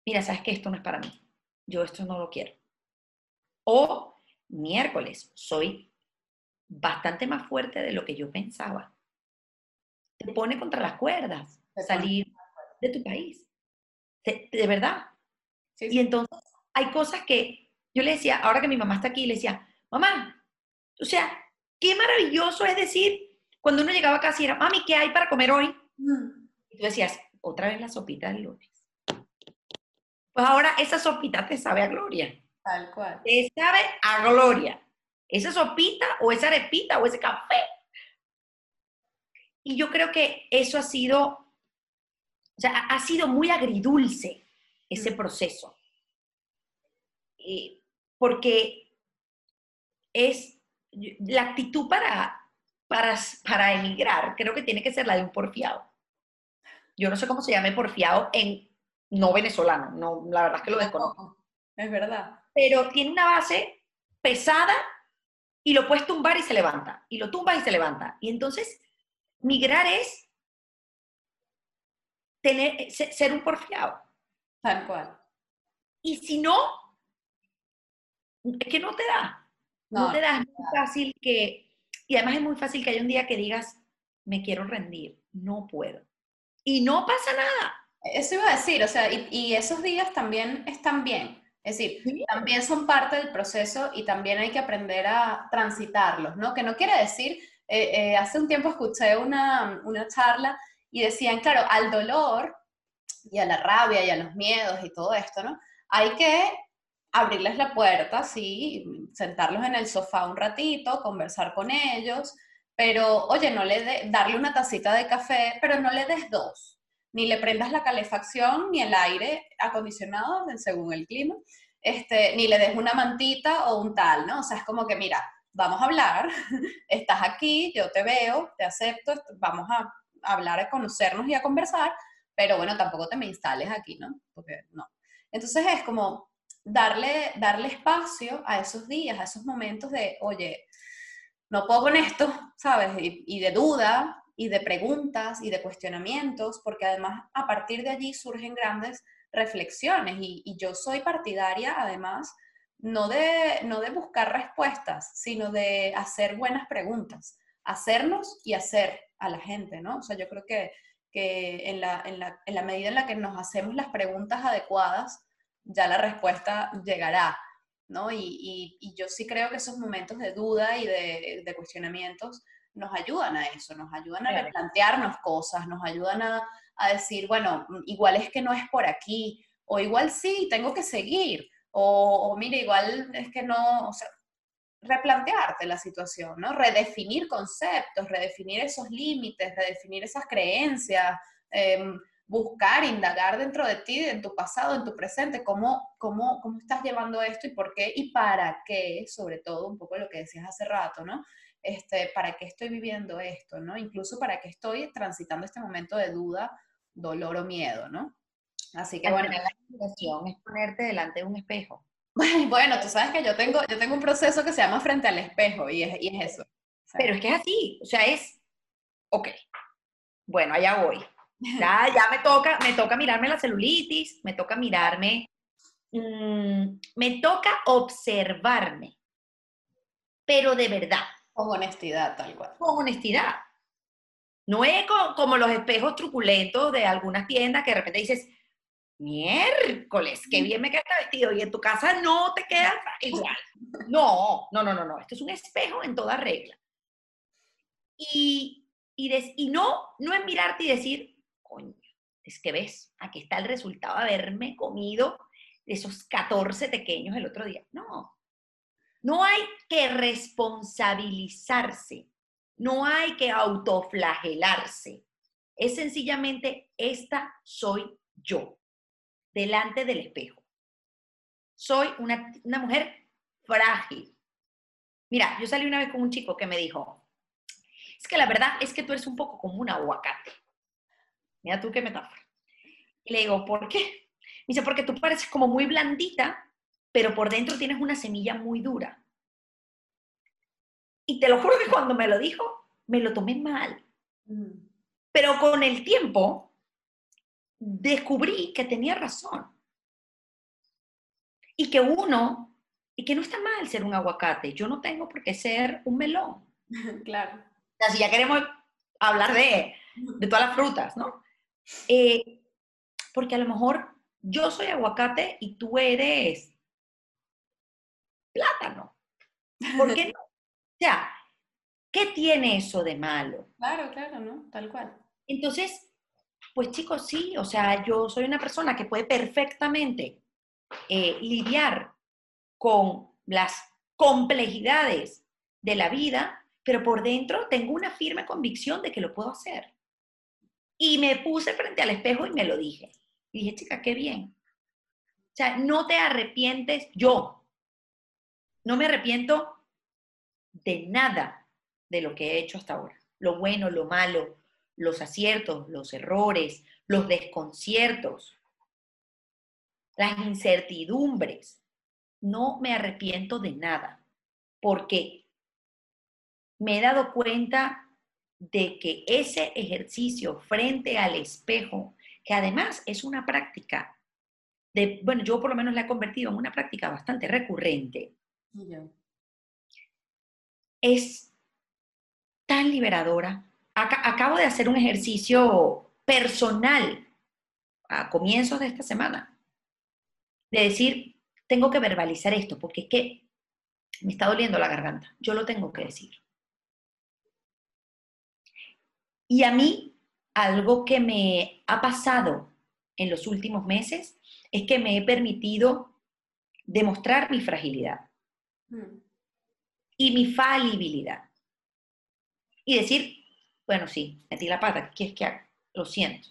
mira, sabes que esto no es para mí. Yo esto no lo quiero. O, miércoles, soy bastante más fuerte de lo que yo pensaba. Te pone contra las cuerdas salir de tu país. De, verdad. Y entonces hay cosas que yo le decía, ahora que mi mamá está aquí, le decía, mamá, o sea, qué maravilloso es decir, cuando uno llegaba a casa y era, mami, ¿qué hay para comer hoy? Mm. Y tú decías, otra vez la sopita del lunes. Pues ahora esa sopita te sabe a gloria. Tal cual. Te sabe a gloria. Esa sopita o esa arepita o ese café. Y yo creo que eso ha sido, o sea, ha sido muy agridulce ese mm. proceso. porque es la actitud para, para, para emigrar, creo que tiene que ser la de un porfiado. Yo no sé cómo se llame porfiado en no venezolano, no, la verdad es que lo desconozco. Es verdad. Pero tiene una base pesada y lo puedes tumbar y se levanta, y lo tumbas y se levanta. Y entonces, migrar es tener, ser un porfiado. Tal cual. Y si no, es que no te da. No, te da, es muy fácil que, y además es muy fácil que haya un día que digas, me quiero rendir, no puedo. Y no pasa nada. Eso iba a decir, o sea, y, esos días también están bien. Es decir, también son parte del proceso y también hay que aprender a transitarlos, ¿no? Que no quiere decir, eh, eh, hace un tiempo escuché una, una charla y decían, claro, al dolor y a la rabia y a los miedos y todo esto, ¿no? Hay que abrirles la puerta, sí, sentarlos en el sofá un ratito, conversar con ellos, pero oye, no le de, darle una tacita de café, pero no le des dos ni le prendas la calefacción ni el aire acondicionado según el clima, este, ni le des una mantita o un tal, ¿no? O sea, es como que, mira, vamos a hablar, estás aquí, yo te veo, te acepto, vamos a hablar, a conocernos y a conversar, pero bueno, tampoco te me instales aquí, ¿no? Porque no. Entonces es como darle, darle espacio a esos días, a esos momentos de, oye, no puedo con esto, ¿sabes? y de duda, y de preguntas y de cuestionamientos, porque además a partir de allí surgen grandes reflexiones y, yo soy partidaria además no de, no de buscar respuestas, sino de hacer buenas preguntas, hacernos y hacer a la gente, ¿no? O sea, yo creo que, que en, la, en, la, en la medida en la que nos hacemos las preguntas adecuadas, ya la respuesta llegará. ¿no? Y, y, yo sí creo que esos momentos de duda y de, de cuestionamientos nos ayudan a eso, nos ayudan a replantearnos cosas, nos ayudan a, decir, bueno, igual es que no es por aquí, o igual sí, tengo que seguir, o, o mire, igual es que no, o sea, replantearte la situación, ¿no? Redefinir conceptos, redefinir esos límites, redefinir esas creencias, em, buscar, indagar dentro de ti, en tu pasado, en tu presente, cómo, cómo, cómo estás llevando esto y por qué y para qué, sobre todo, un poco lo que decías hace rato, ¿no? este, ¿para qué estoy viviendo esto? ¿no? Incluso para qué estoy transitando este momento de duda, dolor o miedo, ¿no? Así que bueno. La es ponerte delante de un espejo. Bueno, tú sabes que yo tengo, yo tengo un proceso que se llama frente al espejo y es, y es eso. Pero es que es así, o sea, es, ok, bueno, allá voy. Ya, ya me toca, me toca mirarme la celulitis, me toca mirarme, mm, me toca observarme, pero de verdad. Con honestidad, tal cual. Con honestidad. No es como los espejos truculentos de algunas tiendas que de repente dices, miércoles, qué bien me queda este vestido, y en tu casa no te queda igual. No, no, no, no, no. Esto es un espejo en toda regla. Y, y, no, no es mirarte y decir, es que ves, aquí está el resultado de haberme comido esos 14 pequeños el otro día. No, no hay que responsabilizarse no hay que autoflagelarse. Es sencillamente, esta soy yo, delante del espejo. Soy una, mujer frágil. Mira, yo salí una vez con un chico que me dijo, es que la verdad es que tú eres un poco como un aguacate. Mira tú qué metáfora. Y le digo, ¿por qué? Me dice, porque tú pareces como muy blandita, pero por dentro tienes una semilla muy dura. Y te lo juro que cuando me lo dijo, me lo tomé mal. Mm. Pero con el tiempo descubrí que tenía razón. Y que uno, y que no está mal ser un aguacate, yo no tengo por qué ser un melón. Claro. O sea, si ya queremos hablar de, de todas las frutas, ¿no? Eh, porque a lo mejor yo soy aguacate y tú eres plátano. ¿Por qué no? O sea, ¿qué tiene eso de malo? Claro, claro, ¿no? Tal cual. Entonces, pues chicos, sí, o sea, yo soy una persona que puede perfectamente eh, lidiar con las complejidades de la vida, pero por dentro tengo una firme convicción de que lo puedo hacer. Y me puse frente al espejo y me lo dije. Dije, chica, qué bien. O sea, no te arrepientes, yo no me arrepiento de nada de lo que he hecho hasta ahora. Lo bueno, lo malo, los aciertos, los errores, los desconciertos, las incertidumbres. No me arrepiento de nada, porque me he dado cuenta de que ese ejercicio frente al espejo, que además es una práctica, de, bueno, yo por lo menos la he convertido en una práctica bastante recurrente, es tan liberadora. Acabo de hacer un ejercicio personal a comienzos de esta semana, de decir, tengo que verbalizar esto, porque es que me está doliendo la garganta, yo lo tengo que decir. Y a mí, algo que me ha pasado en los últimos meses es que me he permitido demostrar mi fragilidad. Mm y mi falibilidad. Y decir, bueno, sí, metí la pata, ¿qué es que haga? Lo siento.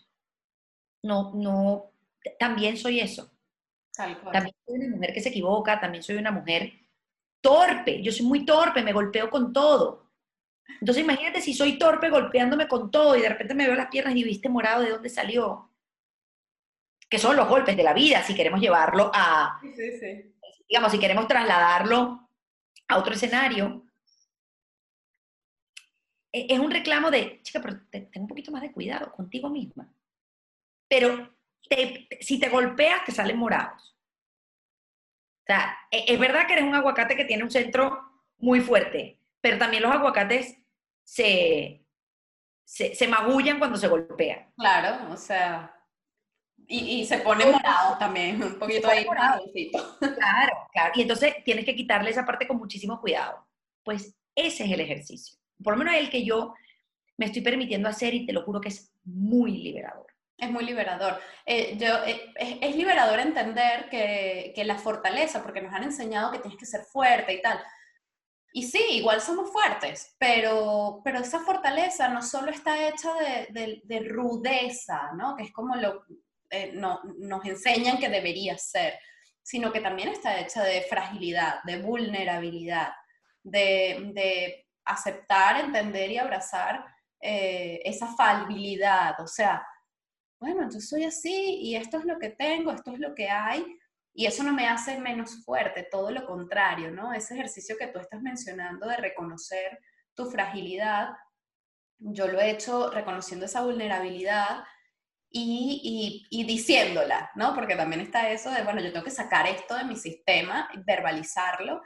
No, no, también soy eso. También soy una mujer que se equivoca, también soy una mujer torpe. Yo soy muy torpe, me golpeo con todo. Entonces imagínate si soy torpe golpeándome con todo y de repente me veo las piernas y viste morado de dónde salió. Que son los golpes de la vida, si queremos llevarlo a, sí, sí. digamos, si queremos trasladarlo a otro escenario, e, es un reclamo de, chica, pero ten un poquito más de cuidado contigo misma. Pero si te golpeas, te salen morados. O sea, e, es verdad que eres un aguacate que tiene un centro muy fuerte, pero también los aguacates se, se, magullan cuando se golpean. Claro, o sea, y, se pone morado también, un poquito ahí morado. Claro, claro. Y entonces tienes que quitarle esa parte con muchísimo cuidado. Pues ese es el ejercicio. Por lo menos el que yo me estoy permitiendo hacer y te lo juro que es muy liberador. Es muy liberador. Eh, yo, eh, es, liberador entender que, que, la fortaleza, porque nos han enseñado que tienes que ser fuerte y tal. Y sí, igual somos fuertes, pero, pero esa fortaleza no solo está hecha de, de, de rudeza, ¿no? Que es como lo, eh, no, nos enseñan que debería ser, sino que también está hecha de fragilidad, de vulnerabilidad, de, aceptar, entender y abrazar eh, esa falbilidad. O sea, bueno, yo soy así y esto es lo que tengo, esto es lo que hay, Y eso no me hace menos fuerte, todo lo contrario, ¿no? Ese ejercicio que tú estás mencionando de reconocer tu fragilidad, yo lo he hecho reconociendo esa vulnerabilidad y, y, diciéndola, ¿no? Porque también está eso de, bueno, yo tengo que sacar esto de mi sistema, verbalizarlo,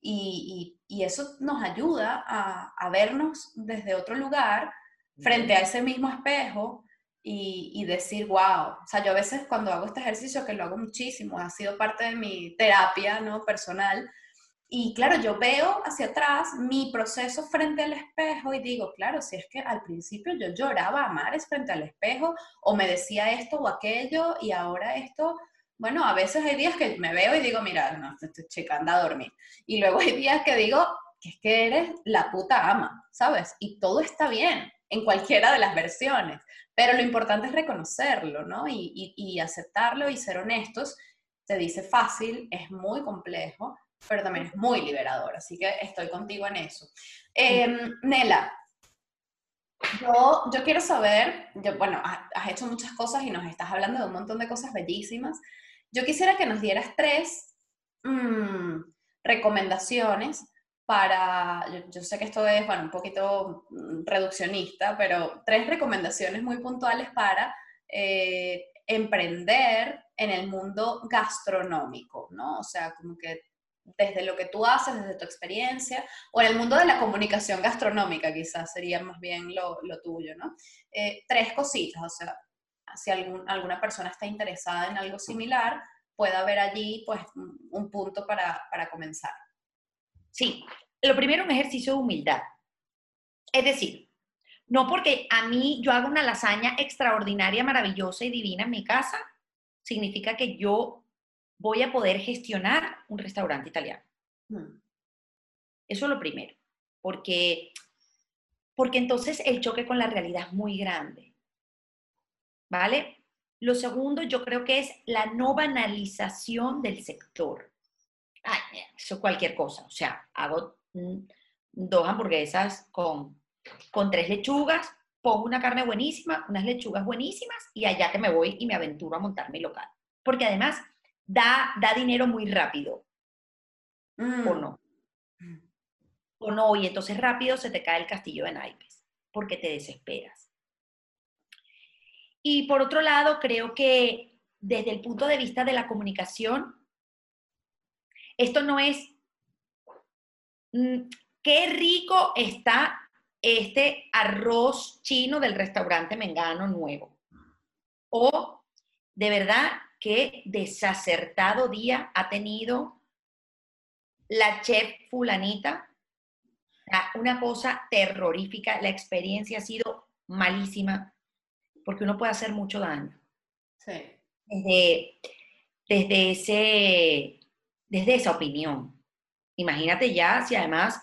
y, y eso nos ayuda a, a, vernos desde otro lugar frente a ese mismo espejo y, y, decir, wow, o sea, yo a veces cuando hago este ejercicio, que lo hago muchísimo, ha sido parte de mi terapia, ¿no? Personal, y claro, yo veo hacia atrás mi proceso frente al espejo y digo, claro, si es que al principio yo lloraba a mares frente al espejo o me decía esto o aquello y ahora esto, bueno, a veces hay días que me veo y digo, mira, no, estoy chica, anda a dormir. Y luego hay días que digo, que es que eres la puta ama, ¿sabes? Y todo está bien en cualquiera de las versiones, pero lo importante es reconocerlo, ¿no? Y, y, y aceptarlo y ser honestos. Se dice fácil, es muy complejo, pero también es muy liberador, así que estoy contigo en eso. Em, Nela, yo, yo quiero saber, yo, bueno, has hecho muchas cosas y nos estás hablando de un montón de cosas bellísimas. Yo quisiera que nos dieras tres mm, recomendaciones para, yo, sé que esto es, bueno, un poquito mm, reduccionista, pero tres recomendaciones muy puntuales para eh, emprender en el mundo gastronómico, ¿no? O sea, como que desde lo que tú haces, desde tu experiencia, o en el mundo de la comunicación gastronómica quizás sería más bien lo, lo tuyo, ¿no? Eh, tres cositas, o sea, si algún, alguna persona está interesada en algo similar, puede haber allí pues un punto para, para comenzar. Sí, lo primero un ejercicio de humildad. Es decir, no porque a mí yo haga una lasaña extraordinaria, maravillosa y divina en mi casa, significa que yo voy a poder gestionar un restaurante italiano. Mm. Eso es lo primero, porque, porque entonces el choque con la realidad es muy grande. ¿Vale? Lo segundo, yo creo que es la no banalización del sector. Ay, eso es cualquier cosa. O sea, hago dos hamburguesas con, con tres lechugas, pongo una carne buenísima, unas lechugas buenísimas y allá que me voy y me aventuro a montar mi local. Porque además da, da dinero muy rápido. ¿O mm. no? O no, y entonces rápido se te cae el castillo de naipes, porque te desesperas. Y por otro lado, creo que desde el punto de vista de la comunicación, esto no es, mm, qué rico está este arroz chino del restaurante Mengano nuevo. O de verdad qué desacertado día ha tenido la chef fulanita. Una cosa terrorífica, la experiencia ha sido malísima, porque uno puede hacer mucho daño. Sí. Desde, desde, ese, desde esa opinión. Imagínate ya si además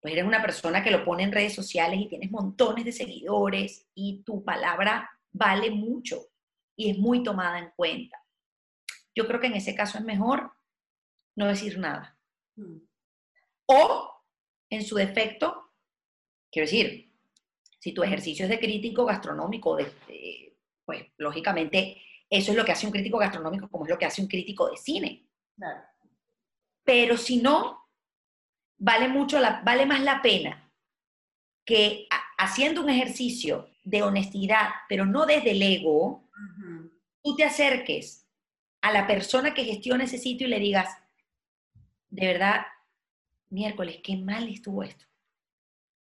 pues eres una persona que lo pone en redes sociales y tienes montones de seguidores y tu palabra vale mucho y es muy tomada en cuenta. Yo creo que en ese caso es mejor no decir nada. Mm. O, en su defecto, quiero decir, si tu ejercicio es de crítico gastronómico, pues lógicamente eso es lo que hace un crítico gastronómico como es lo que hace un crítico de cine. Pero si no, vale, mucho la, vale más la pena que haciendo un ejercicio de honestidad, pero no desde el ego, tú te acerques a la persona que gestiona ese sitio y le digas, de verdad, miércoles, qué mal estuvo esto.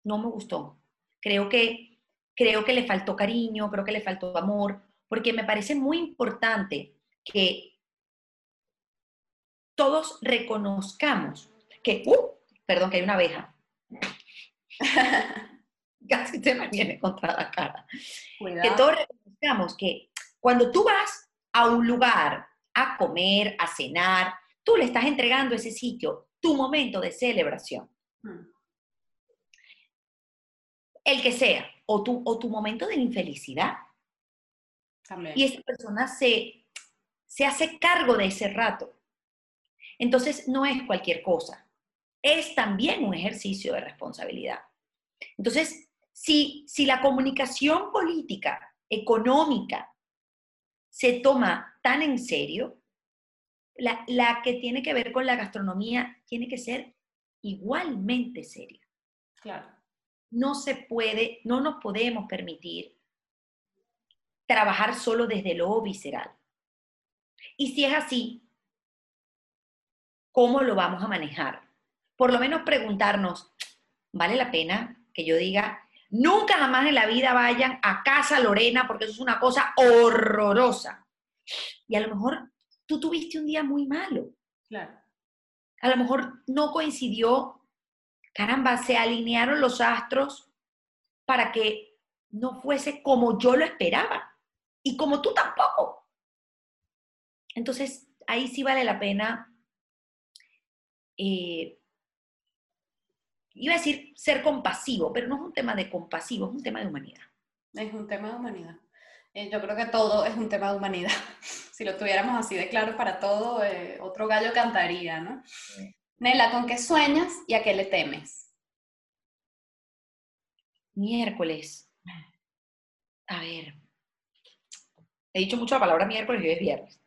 No me gustó. Creo que, creo que le faltó cariño, creo que le faltó amor, porque me parece muy importante que todos reconozcamos que, uh, perdón, que hay una abeja. Casi te me viene contra la cara. Que todos reconozcamos que cuando tú vas a un lugar a comer, a cenar, tú le estás entregando ese sitio tu momento de celebración. Hmm. El que sea, o tu, o tu momento de infelicidad. Y esa persona se, se hace cargo de ese rato. Entonces, no es cualquier cosa. Es también un ejercicio de responsabilidad. Entonces, si, si la comunicación política, económica, se toma tan en serio, la, la que tiene que ver con la gastronomía tiene que ser igualmente seria. Claro. No se puede, no nos podemos permitir trabajar solo desde lo visceral. Y si es así, ¿cómo lo vamos a manejar? Por lo menos preguntarnos, ¿vale la pena que yo diga, nunca jamás en la vida vayan a casa Lorena porque eso es una cosa horrorosa? Y a lo mejor tú tuviste un día muy malo. Claro. A lo mejor no coincidió, caramba, se alinearon los astros para que no fuese como yo lo esperaba y como tú tampoco. Entonces, ahí sí vale la pena, eh, iba a decir ser compasivo, pero no es un tema de compasivo, es un tema de humanidad. Es un tema de humanidad. Eh, yo creo que todo es un tema de humanidad. si lo tuviéramos así de claro para todo, eh, otro gallo cantaría, ¿no? Nela, ¿con qué sueñas y a qué le temes? Miércoles. A ver. He dicho mucho la palabra miércoles y hoy es viernes.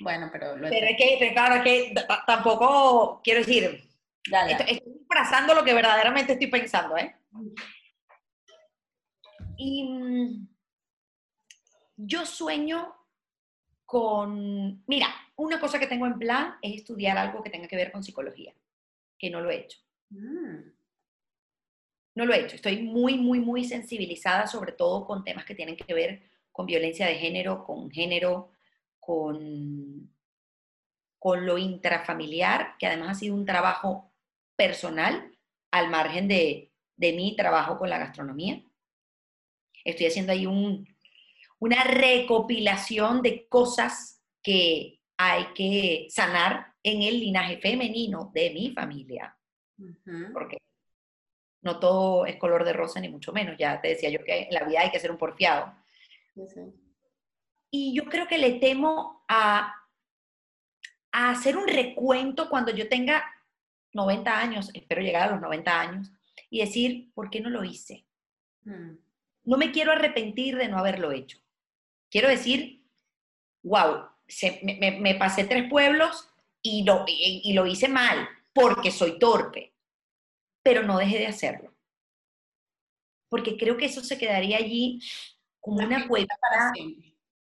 Bueno, pero lo Pero es que, claro, es que tampoco quiero decir. Estoy, estoy lo que verdaderamente estoy pensando, ¿eh? Y mm, yo sueño con, mira, una cosa que tengo en plan es estudiar algo que tenga que ver con psicología, que no lo he hecho. Mm. No lo he hecho. Estoy muy, muy, muy sensibilizada, sobre todo con temas que tienen que ver con violencia de género, con género, con, con lo intrafamiliar, que además ha sido un trabajo personal al margen de, de mi trabajo con la gastronomía. Estoy haciendo ahí un, una recopilación de cosas que hay que sanar en el linaje femenino de mi familia. Porque no todo es color de rosa, ni mucho menos. Ya te decía yo que en la vida hay que ser un porfiado. Y yo creo que le temo a, a hacer un recuento cuando yo tenga 90 años, espero llegar a los 90 años, y decir, ¿por qué no lo hice? Mm. No me quiero arrepentir de no haberlo hecho quiero decir, wow, me, pasé tres pueblos y lo, y, lo hice mal porque soy torpe, pero no dejé de hacerlo. Porque creo que eso se quedaría allí como una, cuevita,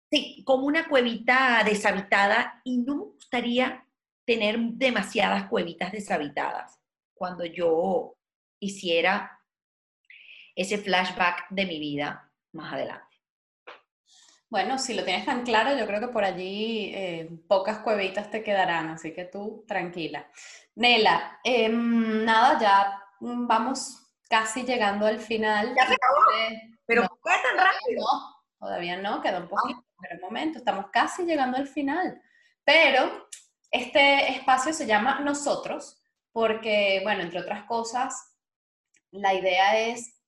sí, como una cuevita deshabitada y no me gustaría tener demasiadas cuevitas deshabitadas cuando yo hiciera ese flashback de mi vida más adelante. Bueno, si lo tienes tan claro, yo creo que por allí eh, pocas cuevitas te quedarán, así que tú tranquila. Nela, em, nada, ya vamos casi llegando al final. Ya se acabó. pero no, fue tan rápido. No, todavía no, queda un poquito, pero un momento, estamos casi llegando al final. Pero este espacio se llama Nosotros, porque, bueno, entre otras cosas, la idea es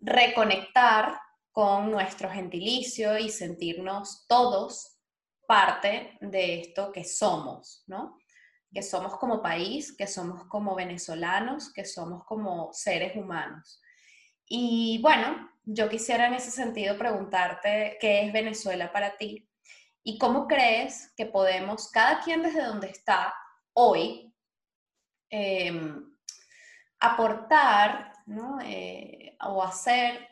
reconectar con nuestro gentilicio y sentirnos todos parte de esto que somos, ¿no? Que somos como país, que somos como venezolanos, que somos como seres humanos. Y bueno, yo quisiera en ese sentido preguntarte qué es Venezuela para ti y cómo crees que podemos, cada quien desde donde está hoy, em, aportar ¿no? Eh, o hacer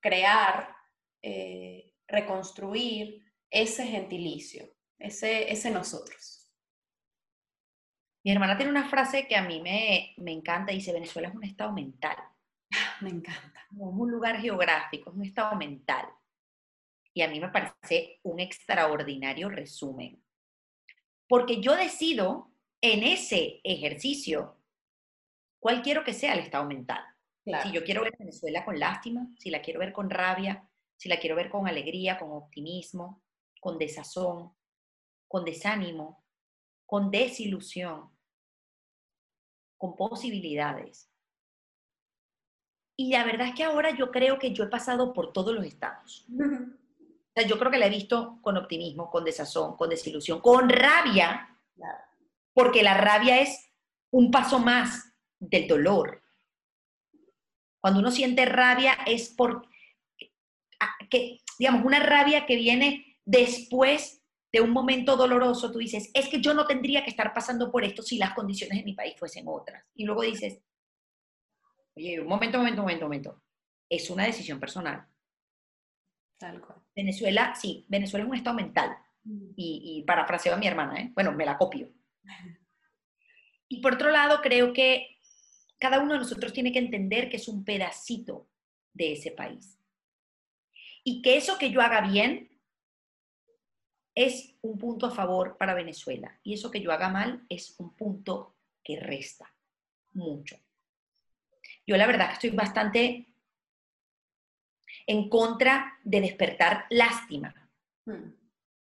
crear, eh, reconstruir ese gentilicio, ese, ese nosotros. Mi hermana tiene una frase que a mí me, me encanta, dice, Venezuela es un estado mental. Me encanta. es un lugar geográfico, es un estado mental. Y a mí me parece un extraordinario resumen. Porque yo decido en ese ejercicio cuál quiero que sea el estado mental. Si yo quiero ver Venezuela con lástima, si la quiero ver con rabia, si la quiero ver con alegría, con optimismo, con desazón, con desánimo, con desilusión, con posibilidades. Y la verdad es que ahora yo creo que yo he pasado por todos los estados. O sea, yo creo que la he visto con optimismo, con desazón, con desilusión, con rabia, porque la rabia es un paso más del dolor. Cuando uno siente rabia es por, que, digamos, una rabia que viene después de un momento doloroso, tú dices, es que yo no tendría que estar pasando por esto si las condiciones de mi país fuesen otras. Y luego dices, oye, un momento, un momento, un momento, momento. Es una decisión personal. Tal cual. Venezuela, sí, Venezuela es un estado mental. Mm. Y, y parafraseo a mi hermana, ¿eh? bueno, me la copio. Y por otro lado, creo que cada uno de nosotros tiene que entender que es un pedacito de ese país. Y que eso que yo haga bien es un punto a favor para Venezuela. Y eso que yo haga mal es un punto que resta mucho. Yo la verdad que estoy bastante en contra de despertar lástima hmm.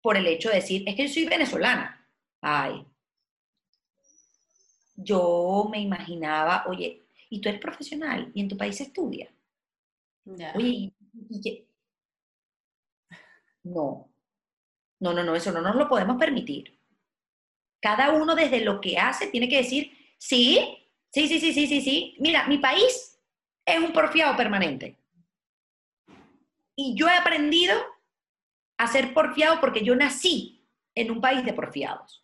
por el hecho de decir, es que yo soy venezolana. Ay, yo me imaginaba, oye, y tú eres profesional y en tu país estudia. Oye, y, no, no, no, no, eso no nos lo podemos permitir. Cada uno desde lo que hace tiene que decir, sí, sí, sí, sí, sí, sí, sí. Mira, mi país es un porfiado permanente. Y yo he aprendido a ser porfiado porque yo nací en un país de porfiados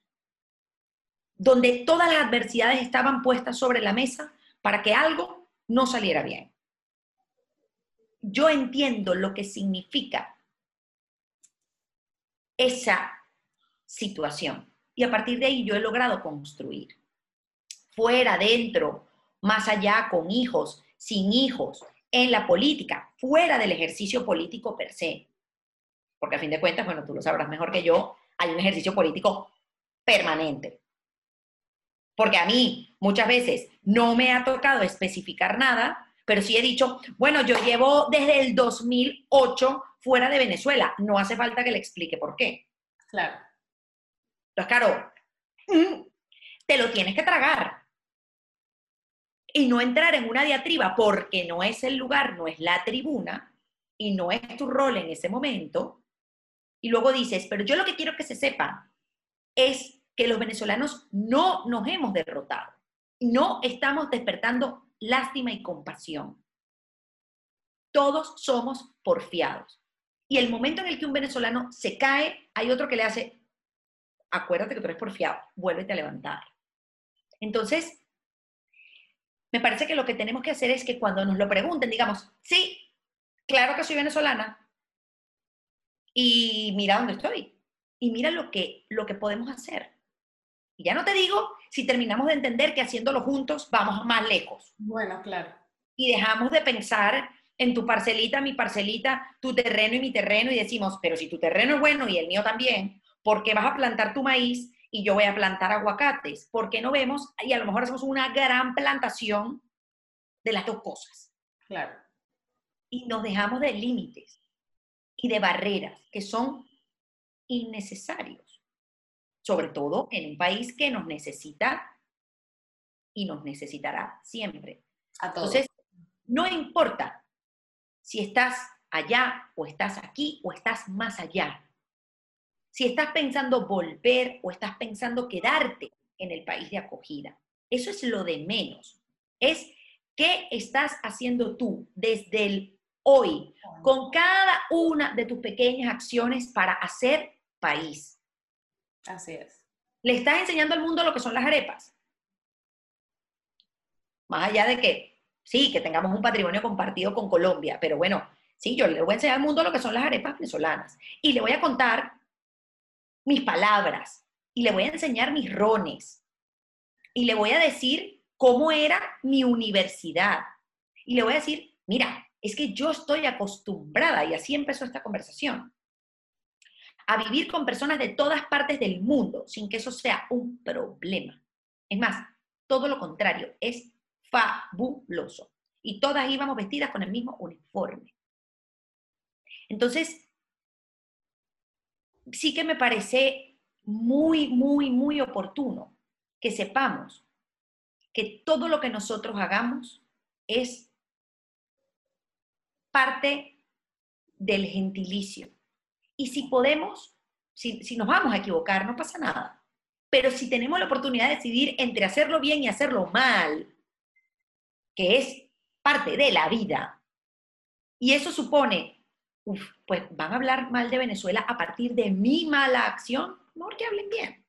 donde todas las adversidades estaban puestas sobre la mesa para que algo no saliera bien. Yo entiendo lo que significa esa situación y a partir de ahí yo he logrado construir. Fuera, dentro, más allá, con hijos, sin hijos, en la política, fuera del ejercicio político per se. Porque a fin de cuentas, bueno, tú lo sabrás mejor que yo, hay un ejercicio político permanente porque a mí muchas veces no me ha tocado especificar nada, pero sí he dicho, bueno, yo llevo desde el 2008 fuera de Venezuela, no hace falta que le explique por qué. Claro. Entonces, claro, mm, te lo tienes que tragar y no entrar en una diatriba porque no es el lugar, no es la tribuna y no es tu rol en ese momento. Y luego dices, pero yo lo que quiero que se sepa es que los venezolanos no nos hemos derrotado. No estamos despertando lástima y compasión. Todos somos porfiados. Y el momento en el que un venezolano se cae, hay otro que le hace, acuérdate que tú eres porfiado, vuélvete a levantar. Entonces, me parece que lo que tenemos que hacer es que cuando nos lo pregunten, digamos, sí, claro que soy venezolana, y mira dónde estoy, y mira lo que, lo que podemos hacer. Y ya no te digo si terminamos de entender que haciéndolo juntos vamos más lejos. Bueno, claro. Y dejamos de pensar en tu parcelita, mi parcelita, tu terreno y mi terreno y decimos, pero si tu terreno es bueno y el mío también, ¿por qué vas a plantar tu maíz y yo voy a plantar aguacates? ¿Por qué no vemos y a lo mejor hacemos una gran plantación de las dos cosas? Claro. Y nos dejamos de límites y de barreras que son innecesarios sobre todo en un país que nos necesita y nos necesitará siempre. Entonces, no importa si estás allá o estás aquí o estás más allá. Si estás pensando volver o estás pensando quedarte en el país de acogida. Eso es lo de menos. Es qué estás haciendo tú desde el hoy con cada una de tus pequeñas acciones para hacer país. Así es. Le estás enseñando al mundo lo que son las arepas. Más allá de que, sí, que tengamos un patrimonio compartido con Colombia, pero bueno, sí, yo le voy a enseñar al mundo lo que son las arepas venezolanas. Y le voy a contar mis palabras, y le voy a enseñar mis rones, y le voy a decir cómo era mi universidad. Y le voy a decir, mira, es que yo estoy acostumbrada, y así empezó esta conversación, a vivir con personas de todas partes del mundo sin que eso sea un problema. Es más, todo lo contrario, es fabuloso. Y todas íbamos vestidas con el mismo uniforme. Entonces, sí que me parece muy, muy, muy oportuno que sepamos que todo lo que nosotros hagamos es parte del gentilicio. Y si podemos, si, si nos vamos a equivocar, no pasa nada. Pero si tenemos la oportunidad de decidir entre hacerlo bien y hacerlo mal, que es parte de la vida, y eso supone pues van a hablar mal de Venezuela a partir de mi mala acción, mejor que hablen bien.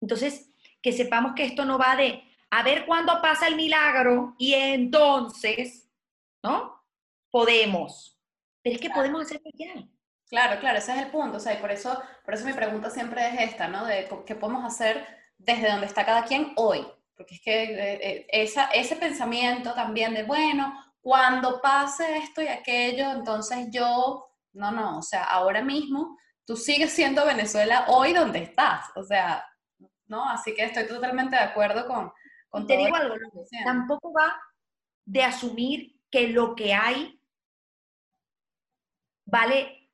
Entonces, que sepamos que esto no va de a ver cuándo pasa el milagro y entonces, ¿no? Podemos. Pero es que podemos hacerlo ya. Claro, claro, ese es el punto. O sea, y por eso, por eso mi pregunta siempre es esta, ¿no? De qué podemos hacer desde donde está cada quien hoy. Porque es que eh, eh, esa, ese pensamiento también de, bueno, cuando pase esto y aquello, entonces yo, no, no, o sea, ahora mismo tú sigues siendo Venezuela hoy donde estás. O sea, ¿no? Así que estoy totalmente de acuerdo con, con Te digo algo, tampoco va de asumir que lo que hay vale,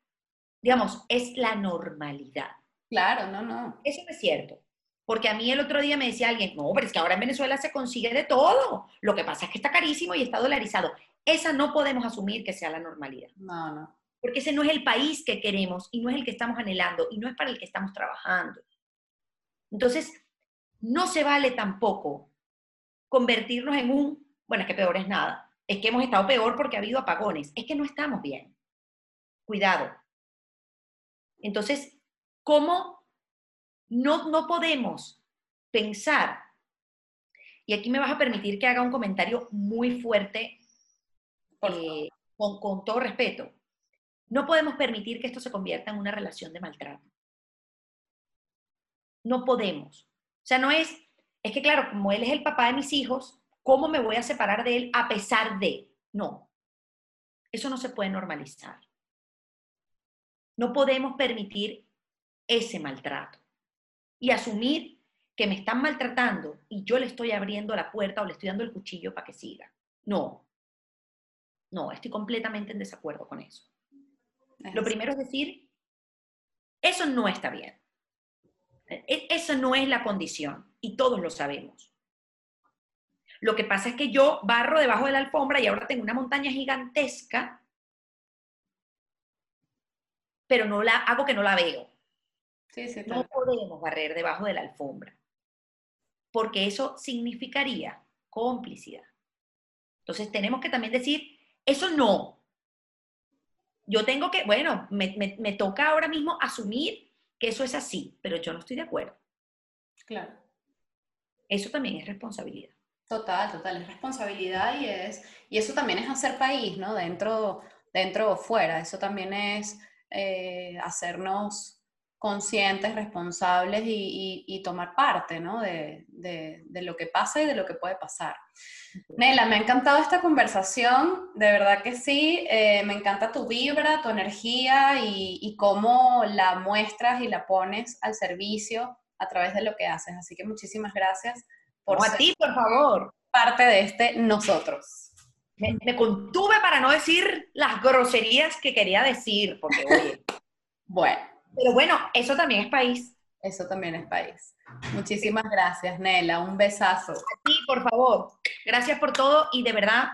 digamos, es la normalidad. Claro, no, no. Eso no es cierto. Porque a mí el otro día me decía alguien, no, pero es que ahora en Venezuela se consigue de todo. Lo que pasa es que está carísimo y está dolarizado. Esa no podemos asumir que sea la normalidad. No, no. Porque ese no es el país que queremos y no es el que estamos anhelando y no es para el que estamos trabajando. Entonces, no se vale tampoco convertirnos en un, bueno, es que peor es nada, es que hemos estado peor porque ha habido apagones, es que no estamos bien. Cuidado. Entonces, ¿cómo no, no podemos pensar? Y aquí me vas a permitir que haga un comentario muy fuerte, eh, con, con todo respeto. No podemos permitir que esto se convierta en una relación de maltrato. No podemos. O sea, no es, es que claro, como él es el papá de mis hijos, ¿cómo me voy a separar de él a pesar de? No, eso no se puede normalizar. No podemos permitir ese maltrato y asumir que me están maltratando y yo le estoy abriendo la puerta o le estoy dando el cuchillo para que siga. No, no, estoy completamente en desacuerdo con eso. Lo primero es decir, eso no está bien. E, esa no es la condición y todos lo sabemos. Lo que pasa es que yo barro debajo de la alfombra y ahora tengo una montaña gigantesca, pero no la hago que no la veo. No podemos barrer debajo de la alfombra, porque eso significaría complicidad. Entonces tenemos que también decir, eso no. Yo tengo que, bueno, me toca ahora mismo asumir que eso es así, pero yo no estoy de acuerdo. Claro. Eso también es responsabilidad. Total, total, es responsabilidad y es, y eso también es hacer país, ¿no? Dentro, dentro o fuera, eso también es eh, hacernos conscientes, responsables y, tomar parte ¿no? de, lo que pasa y de lo que puede pasar. Nela, me ha encantado esta conversación, de verdad que sí, eh, me encanta tu vibra, tu energía y, cómo la muestras y la pones al servicio a través de lo que haces. Así que muchísimas gracias por... a ti, por favor. Parte de este nosotros. Me, me, contuve para no decir las groserías que quería decir, porque oye... bueno. Pero bueno, eso también es país. Eso también es país. Muchísimas gracias, Nela. Un besazo. Ti, por favor. Gracias por todo y de verdad,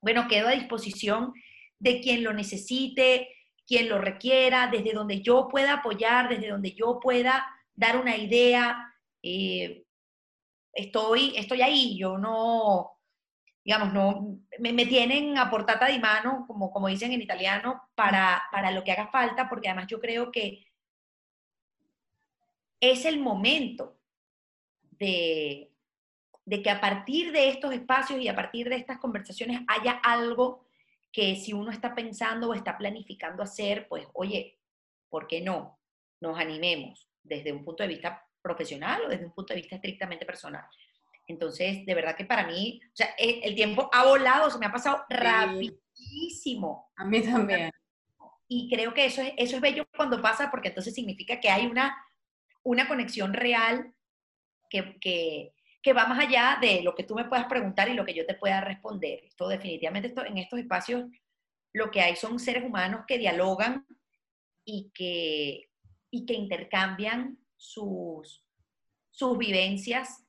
bueno, quedo a disposición de quien lo necesite, quien lo requiera, desde donde yo pueda apoyar, desde donde yo pueda dar una idea. Eh, estoy, estoy ahí, yo no, digamos, no, me, tienen a portata di mano, como, como dicen en italiano, para, para lo que haga falta, porque además yo creo que es el momento de, que a partir de estos espacios y a partir de estas conversaciones haya algo que si uno está pensando o está planificando hacer, pues oye, ¿por qué no? Nos animemos desde un punto de vista profesional o desde un punto de vista estrictamente personal. Entonces, de verdad que para mí, o sea, e, el tiempo ha volado, se me ha pasado rapidísimo. A mí también. Y creo que eso es, eso es bello cuando pasa porque entonces significa que hay una una conexión real que, va más allá de lo que tú me puedas preguntar y lo que yo te pueda responder. Esto definitivamente esto, en estos espacios lo que hay son seres humanos que dialogan y que, y que intercambian sus, sus vivencias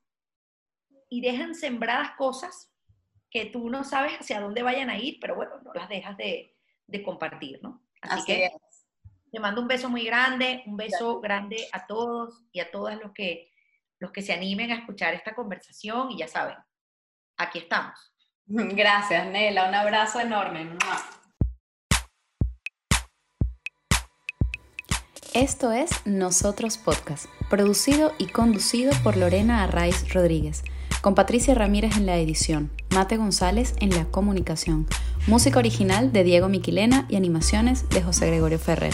y dejan sembradas cosas que tú no sabes hacia dónde vayan a ir, pero bueno, no las dejas de, compartir, ¿no? Así, que te mando un beso muy grande, un beso grande a todos y a todas los que, los que se animen a escuchar esta conversación y ya saben, aquí estamos. Gracias, Nela, un abrazo enorme. Esto es Nosotros Podcast, producido y conducido por Lorena Arraiz Rodríguez, con Patricia Ramírez en la edición, Mate González en la comunicación, música original de Diego Miquilena y animaciones de José Gregorio Ferrer.